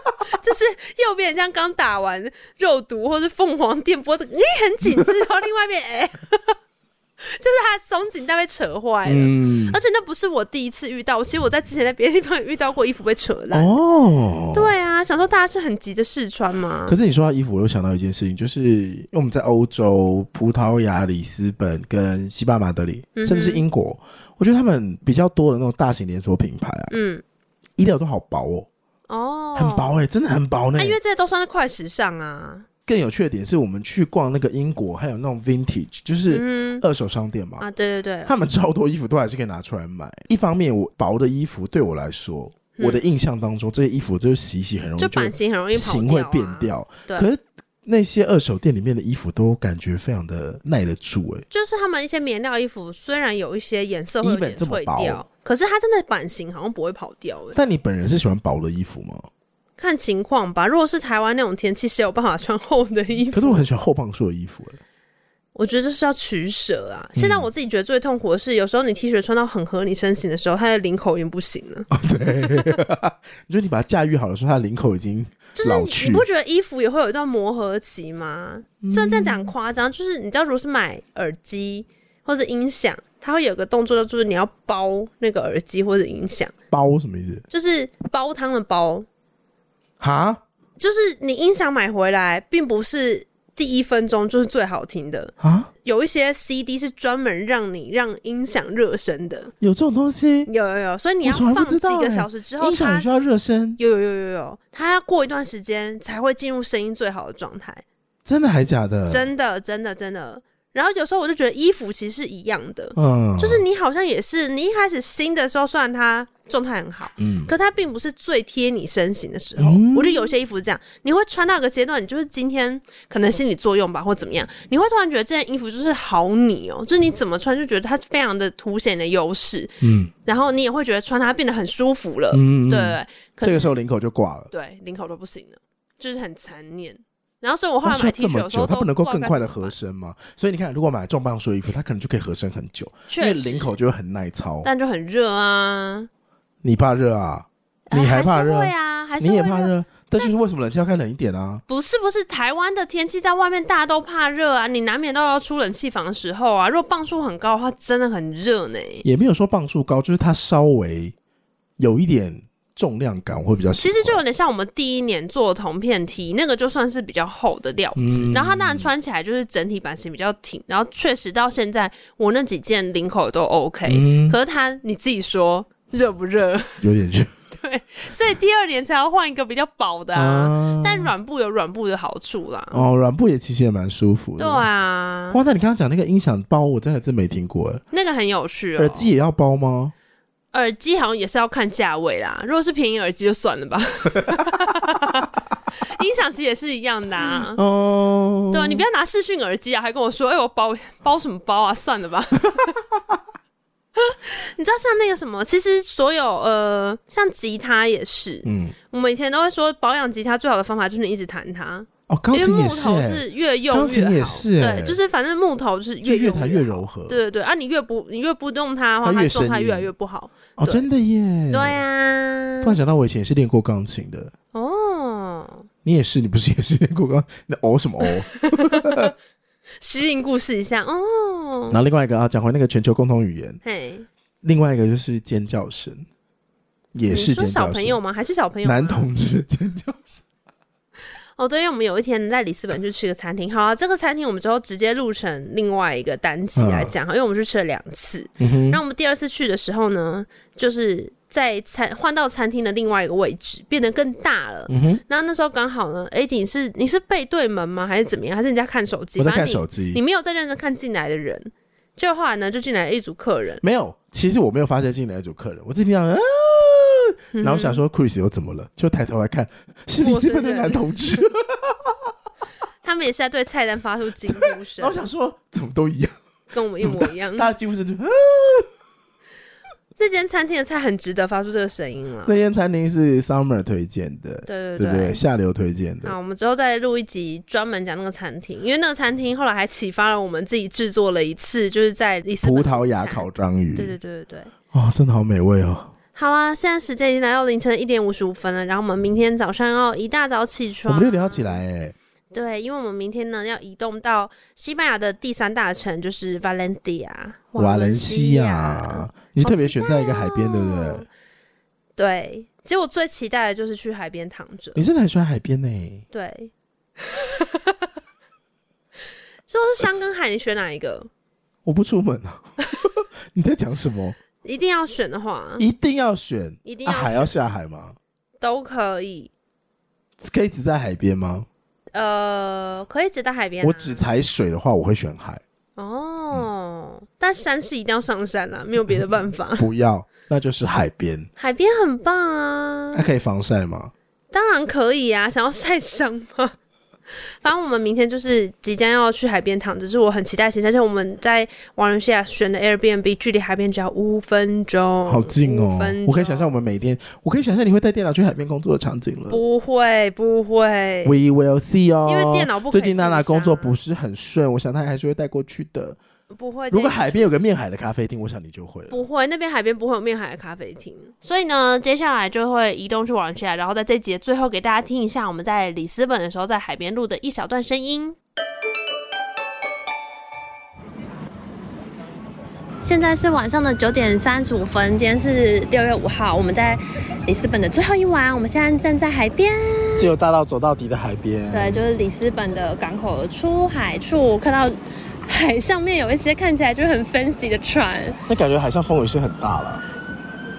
就是右边像刚打完肉毒或是凤凰电波，这个哎很紧致，然后另外。外面哎，就是它的松紧带被扯坏了，嗯、而且那不是我第一次遇到，其实我在之前在别的地方也遇到过衣服被扯烂。哦，对啊，想说大家是很急着试穿嘛？可是你说到衣服，我又想到一件事情，就是因为我们在欧洲、葡萄牙、里斯本跟西班牙马德里，嗯、甚至是英国，我觉得他们比较多的那种大型连锁品牌啊，嗯，衣料都好薄哦，哦，很薄哎、欸，真的很薄呢、欸。因为这些都算是快时尚啊。更有趣的点是我们去逛那个英国，还有那种 vintage，就是二手商店嘛。啊，对对对，他们超多衣服都还是可以拿出来买。一方面，我薄的衣服对我来说，我的印象当中这些衣服就是洗洗很容易就版型很容易型会变掉。对，可是那些二手店里面的衣服都感觉非常的耐得住。哎，就是他们一些棉料衣服，虽然有一些颜色会有点褪掉，可是它真的版型好像不会跑掉。哎，但你本人是喜欢薄的衣服吗？看情况吧。如果是台湾那种天气，谁有办法穿厚的衣服？可是我很喜欢厚磅数的衣服。我觉得这是要取舍啊。嗯、现在我自己觉得最痛苦的是，有时候你 T 恤穿到很合你身形的时候，它的领口已经不行了。哦、对，你觉得你把它驾驭好的时候，它的领口已经。就是你不觉得衣服也会有一段磨合期吗？嗯、虽然这样讲夸张，就是你知道，如果是买耳机或者音响，它会有个动作，就是你要包那个耳机或者音响。包什么意思？就是煲汤的煲。哈，就是你音响买回来，并不是第一分钟就是最好听的啊。有一些 CD 是专门让你让音响热身的，有这种东西？有有有，所以你要放几个小时之后，音响需要热身。有有有有有，它要过一段时间才会进入声音最好的状态。真的还假的？真的真的真的。然后有时候我就觉得衣服其实是一样的，嗯，就是你好像也是，你一开始新的时候，虽然它。状态很好，嗯，可它并不是最贴你身形的时候。嗯、我觉得有些衣服是这样，你会穿到一个阶段，你就是今天可能心理作用吧，或怎么样，你会突然觉得这件衣服就是好你哦，就是你怎么穿就觉得它非常的凸显你的优势，嗯，然后你也会觉得穿它变得很舒服了，嗯，对，这个时候领口就挂了，对，领口都不行了，就是很残念。然后所以我后来买 T 恤的时候，它不能够更快的合身吗？所以你看，如果买重磅数的衣服，它可能就可以合身很久，因为领口就会很耐操，但就很热啊。你怕热啊？你还怕热？会啊，还是你也怕热？但就是为什么冷气要开冷一点啊？不是不是，台湾的天气在外面大家都怕热啊，你难免都要出冷气房的时候啊。如果磅数很高的话，真的很热呢。也没有说磅数高，就是它稍微有一点重量感，我会比较喜欢。其实就有点像我们第一年做的铜片 T，那个就算是比较厚的料子，嗯、然后它当然穿起来就是整体版型比较挺，然后确实到现在我那几件领口都 OK，、嗯、可是它你自己说。热不热？有点热。对，所以第二年才要换一个比较薄的啊。啊但软布有软布的好处啦。哦，软布也其实也蛮舒服的。对啊。哇，那你刚刚讲那个音响包，我真的真没听过哎。那个很有趣哦。耳机也要包吗？耳机好像也是要看价位啦。如果是便宜耳机就算了吧。音响其实也是一样的啊。哦。对啊，你不要拿视讯耳机啊，还跟我说，哎，我包包什么包啊？算了吧。你知道像那个什么，其实所有呃，像吉他也是，嗯，我们以前都会说保养吉他最好的方法就是你一直弹它哦，钢琴也是，因为木头是越用越好，钢琴也是，对，就是反正木头是越越弹越柔和，对对对，啊，你越不你越不动它的话，它状态越来越不好哦，真的耶，对啊。突然想到我以前也是练过钢琴的哦，你也是，你不是也是练过钢？那哦什么哦？虚应故事一下哦，然后另外一个啊，讲回那个全球共同语言，嘿，另外一个就是尖叫声，也是尖叫声，小朋友吗？还是小朋友？男同志的尖叫声。哦，对，因为我们有一天在里斯本去吃个餐厅，好了，这个餐厅我们之后直接录成另外一个单集来讲，哈、嗯，因为我们去吃了两次。嗯。然后我们第二次去的时候呢，就是在餐换到餐厅的另外一个位置，变得更大了。嗯。然后那时候刚好呢，哎，你是你是背对门吗？还是怎么样？还是人家看手机？我在看手机。你没有在认真看进来的人。就后来呢，就进来了一组客人。没有，其实我没有发现进来一组客人，我自己想啊。然后我想说，Chris 又怎么了？就抬头来看，是里斯本的男同志。他们也是在对菜单发出惊呼声。然后我想说，怎么都一样，跟我们一模一样。大家几乎是啊。那间餐厅的菜很值得发出这个声音了。那间餐厅是 Summer 推荐的，对对对，对下流推荐的。好，我们之后再录一集专门讲那个餐厅，因为那个餐厅后来还启发了我们自己制作了一次，就是在葡萄牙烤章鱼。对对对对对，哇，真的好美味哦。好啊，现在时间已经来到凌晨一点五十五分了，然后我们明天早上要一大早起床，我们六点要起来哎。对，因为我们明天呢要移动到西班牙的第三大城，就是 Valencia。瓦伦西亚，你是特别选在一个海边，对不对？对，其实我最期待的就是去海边躺着。你真的很喜欢海边呢？对。就是山跟海，你选哪一个？我不出门啊。你在讲什么？一定要选的话，一定要选，一定要海要下海吗？都可以。可以只在海边吗？呃，可以只在海边。我只踩水的话，我会选海。哦，嗯、但山是一定要上山啦，没有别的办法。不要，那就是海边。海边很棒啊。它可以防晒吗？当然可以啊，想要晒伤吗？反正我们明天就是即将要去海边躺着，是我很期待的行程。而且我们在瓦伦西亚选的 Airbnb，距离海边只要五分钟，好近哦！我可以想象我们每天，我可以想象你会带电脑去海边工作的场景了。不会，不会。We will see 哦。因为电脑不可以。最近娜娜工作不是很顺，我想她还是会带过去的。不会。如果海边有个面海的咖啡厅，我想你就会了。不会，那边海边不会有面海的咖啡厅。所以呢，接下来就会移动去瓦伦西亚，然后在这集最后给大家听一下我们在里斯本的时候在海边录的一小段声音。现在是晚上的九点三十五分，今天是六月五号，我们在里斯本的最后一晚，我们现在站在海边，自由大道走到底的海边。对，就是里斯本的港口的出海处，看到。海上面有一些看起来就是很 fancy 的船，那感觉海上风雨是很大了。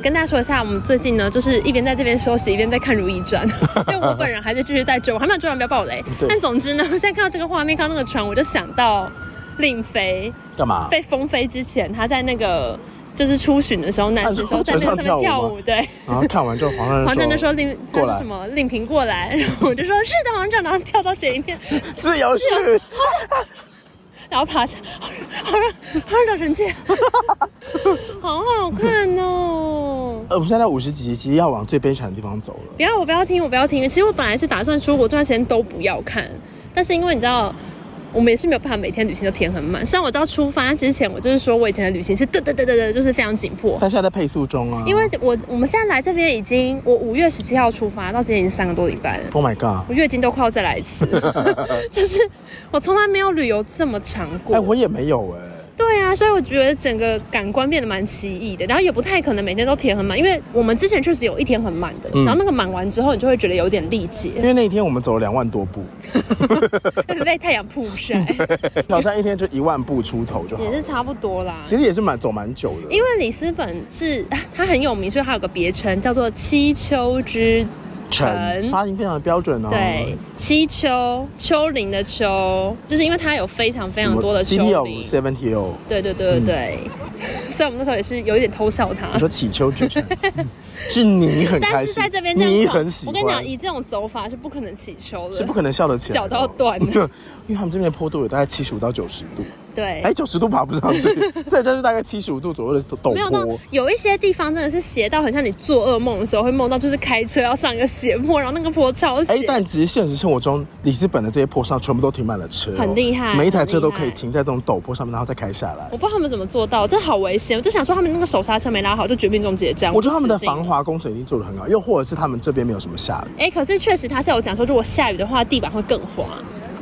跟大家说一下，我们最近呢，就是一边在这边休息，一边在看《如懿传》，因为我本人还在继续在追，我还没有追完，不要暴雷。但总之呢，我 现在看到这个画面，看到那个船，我就想到令妃干嘛？被封妃之前，她在那个就是出巡的时候，南巡的时候在那上面跳舞，对。然后看完之后，皇上皇上就说令过来什么令嫔过来，然后我就说是的，皇上，然后跳到水里面，自由式。然后爬下，好好好找神器，好好看哦。呃，我们现在五十几集，其实要往最悲惨的地方走了。不要，我不要听，我不要听。其实我本来是打算出国这段时间都不要看，但是因为你知道。我们也是没有办法每天旅行都填很满。虽然我知道出发之前，我就是说我以前的旅行是嘚嘚嘚嘚嘚，就是非常紧迫。但现在在配速中啊。因为我我们现在来这边已经，我五月十七号出发，到今天已经三个多礼拜了。Oh my god！我月经都快要再来一次，就是我从来没有旅游这么长过。哎，我也没有哎。对啊，所以我觉得整个感官变得蛮奇异的，然后也不太可能每天都填很满，因为我们之前确实有一天很满的，嗯、然后那个满完之后，你就会觉得有点力竭。因为那一天我们走了两万多步，被太阳曝晒，挑战一天就一万步出头就好，也是差不多啦。其实也是蛮走蛮久的，因为里斯本是它很有名，所以它有个别称叫做七丘之。城发音非常的标准哦。对，七丘，丘陵的丘，就是因为它有非常非常多的丘陵。Seven Hill。对对对对对。所以我们那时候也是有一点偷笑他。你说乞丘之城，是你很开心，但是在这边你很喜欢。我跟你讲，以这种走法是不可能乞丘的，是不可能笑得起来，脚都要断的。因为他们这边的坡度有大概七十五到九十度。对，哎，九十度爬不上去，这就是大概七十五度左右的陡坡。没有，有一些地方真的是斜到很像你做噩梦的时候会梦到，就是开车要上一个斜坡，然后那个坡超斜。哎，但其实现实生活中，里斯本的这些坡上全部都停满了车，很厉害，每一台车都可以停在这种陡坡上面，然后再开下来。我不知道他们怎么做到，这好危险。我就想说，他们那个手刹车没拉好，就绝命终结这样。我觉得他们的防滑工程已经做得很好，又或者是他们这边没有什么下雨。哎，可是确实他是有讲说，如果下雨的话，地板会更滑。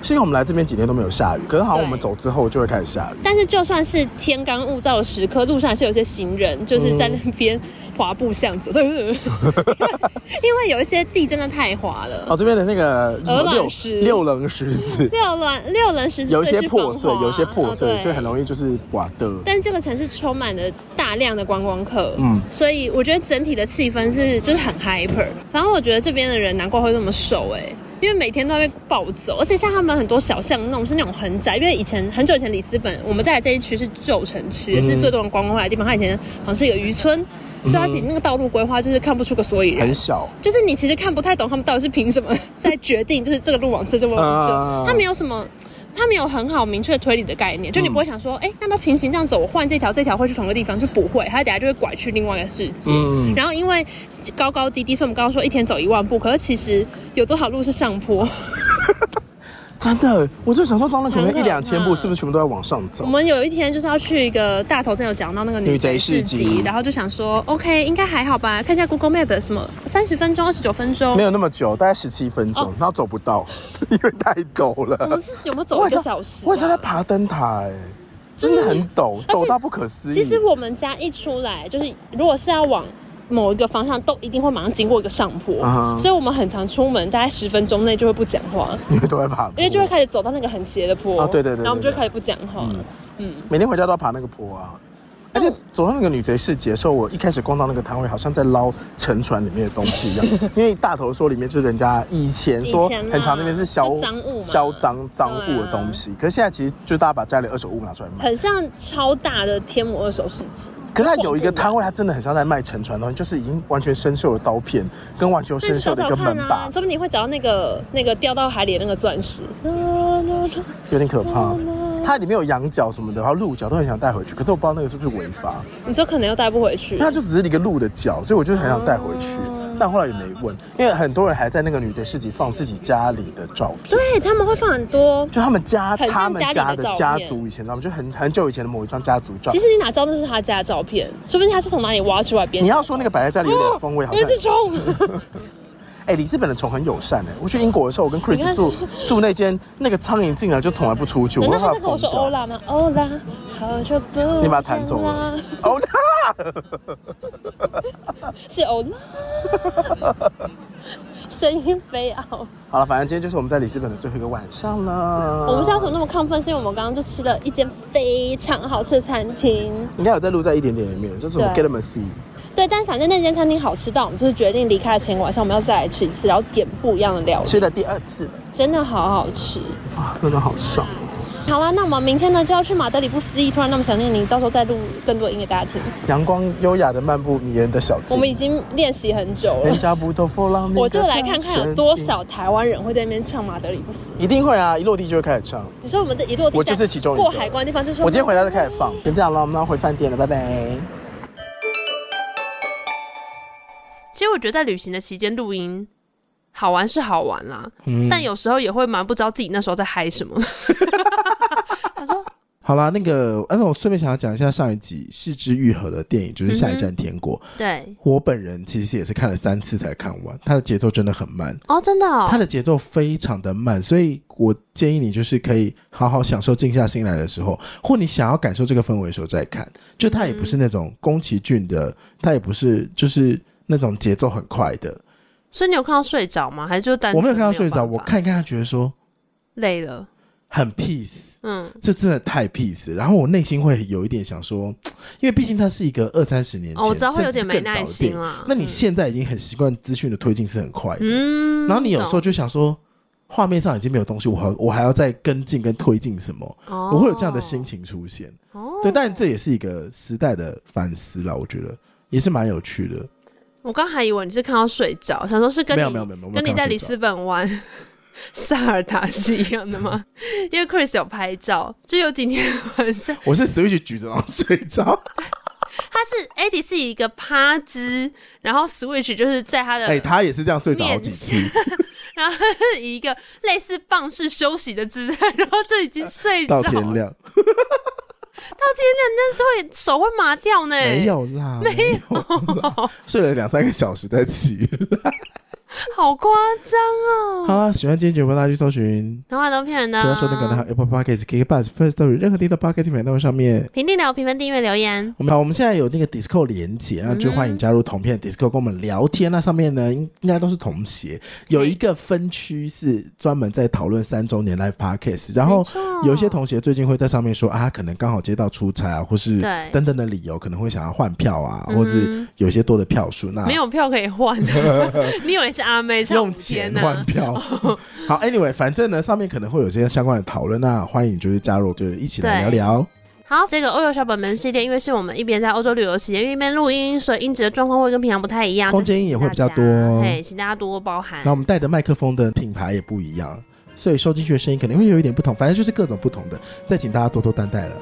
幸好我们来这边几天都没有下雨，可是好像我们走之后就会开始下雨。但是就算是天干物燥的时刻，路上还是有些行人就是在那边滑步向左，嗯、因为有一些地真的太滑了。哦，这边的那个鹅卵石、六棱石子、六棱六棱石子有一些破碎，有一些破碎，哦、所以很容易就是滑的。但是这个城市充满了大量的观光客，嗯，所以我觉得整体的气氛是就是很 hyper。反正我觉得这边的人难怪会那么瘦，哎。因为每天都会暴走，而且像他们很多小巷弄是那种很窄。因为以前很久以前里斯本，我们在这一区是旧城区，也、是最多人观光来的地方。它以前好像是一个渔村，嗯、所以它其实那个道路规划就是看不出个所以然，很小，就是你其实看不太懂他们到底是凭什么 在决定，就是这个路往这，这个路往这，啊、它没有什么。他们有很好明确的推理的概念，就你不会想说，哎、嗯，那都平行这样走，我换这条，这条会去同一个地方，就不会，他等下就会拐去另外一个世界。嗯、然后因为高高低低，所以我们刚刚说一天走一万步，可是其实有多少路是上坡？真的，我就想说，当然可能一两千步，是不是全部都在往上走？我们有一天就是要去一个大头，真有讲到那个女贼市集，然后就想说，OK，应该还好吧？看一下 Google Map，什么三十分钟、二十九分钟，没有那么久，大概十七分钟，然后走不到，因为太陡了。我们是有没有走一个小时？我以前在爬灯塔，真的很陡，陡到不可思议。其实我们家一出来，就是如果是要往。某一个方向都一定会马上经过一个上坡，uh huh. 所以我们很常出门，大概十分钟内就会不讲话，因为都会爬，因为就会开始走到那个很斜的坡啊，对对，对对对，然后我们就开始不讲话，嗯，嗯，每天回家都要爬那个坡啊。而且走到那个女贼市集的时候，我一开始逛到那个摊位，好像在捞沉船里面的东西一样。因为大头说里面就是人家以前说很长那边是销赃物、销赃赃物的东西，可是现在其实就大家把家里二手物拿出来卖，很像超大的天母二手市集。可是它有一个摊位，它真的很像在卖沉船的东西，就是已经完全生锈的刀片，跟完全生锈的一个门把。说不定你会找到那个那个掉到海里的那个钻石，有点可怕。它里面有羊角什么的，然后鹿角都很想带回去，可是我不知道那个是不是违法。你这可能又带不回去？那就只是一个鹿的角，所以我就很想带回去，嗯、但后来也没问，因为很多人还在那个女贼市集放自己家里的照片。对，他们会放很多，就他们家他们家的家族以前，他们就很很久以前的某一张家族照。其实你哪知道那是他家的照片？说不定他是从哪里挖出来编。你要说那个摆在家里有点风味，好像。虫。哎，里斯本的虫很友善哎！我去英国的时候，我跟 Chris 住住那间，那个苍蝇进来就从来不出去。我跟他说欧拉吗？欧拉，好久不见。你把它弹走了。欧拉，是欧拉，声音飞傲。好了，反正今天就是我们在里斯本的最后一个晚上了。我不知道为什么那么亢奋，是因为我们刚刚就吃了一间非常好吃的餐厅。应该有在录在一点点里面，就是我们 Get them a see。对，但反正那间餐厅好吃到我们就是决定离开的前晚上，我们要再来吃一次，然后点不一样的料理。吃了第二次，真的好好吃啊，真的好爽。好啦，那我们明天呢就要去马德里不思议，突然那么想念你，到时候再录更多音给大家听。阳光优雅的漫步，迷人的小径。我们已经练习很久了。人家不都我就来看看有多少台湾人会在那边唱马德里不思议。一定会啊，一落地就会开始唱。你说我们的一落地，我就是其中一个。过海关的地方就是。我今天回来就开始放。先这样了，我们要回饭店了，拜拜。其实我觉得在旅行的期间录音好玩是好玩啦，嗯、但有时候也会蛮不知道自己那时候在嗨什么。他说：“好啦，那个，那我顺便想要讲一下上一集《是枝裕和》的电影，就是《下一站天国》。嗯”对，我本人其实也是看了三次才看完，它的节奏真的很慢哦，真的、哦，它的节奏非常的慢，所以我建议你就是可以好好享受静下心来的时候，或你想要感受这个氛围的时候再看。就它也不是那种宫崎骏的，它也不是就是。那种节奏很快的，所以你有看到睡着吗？还是就单？我没有看到睡着，我看一看，他觉得说累了，很 peace，嗯，这真的太 peace。然后我内心会有一点想说，因为毕竟它是一个二三十年前，哦，我知道会有点没耐心啊。那你现在已经很习惯资讯的推进是很快的，嗯，然后你有时候就想说，画面上已经没有东西，我还我还要再跟进跟推进什么？哦，我会有这样的心情出现。哦，对，但这也是一个时代的反思啦，我觉得也是蛮有趣的。我刚还以为你是看到睡着，想说是跟你跟你在里斯本玩 萨尔达是一样的吗？因为 Chris 有拍照，就有几天晚上，我是 Switch 举着然后睡着。他是 Eddie 是一个趴姿，然后 Switch 就是在他的哎、欸，他也是这样睡着好几次，然后以一个类似棒式休息的姿态，然后就已经睡着到天亮。到天亮那时候手会麻掉呢？没有啦，没有，睡了两三个小时再起来。好夸张哦！好了，喜欢今天节目，大家去搜寻童话都骗人的。只要说那个，Apple Podcast、KKBOX、Firstory 任何地方 Podcast 平台上面评定聊、评分、订阅、留言。我们好，我们现在有那个 Discord 连接，那就欢迎加入同片 Discord 跟我们聊天。那上面呢，应应该都是同协，有一个分区是专门在讨论三周年 Live Podcast。然后有些同学最近会在上面说啊，可能刚好接到出差啊，或是等等的理由，可能会想要换票啊，或是有些多的票数。那没有票可以换，你以为是？阿妹用钱换票，好，Anyway，反正呢，上面可能会有些相关的讨论，那欢迎就是加入，就是一起来聊聊。好，这个欧游小本本系列，因为是我们一边在欧洲旅游期间，一边录音，所以音质的状况会跟平常不太一样，空间音也会比较多，对，请大家多多包涵。那我们带的麦克风的品牌也不一样，所以收进去的声音可能会有一点不同，反正就是各种不同的，再请大家多多担待了。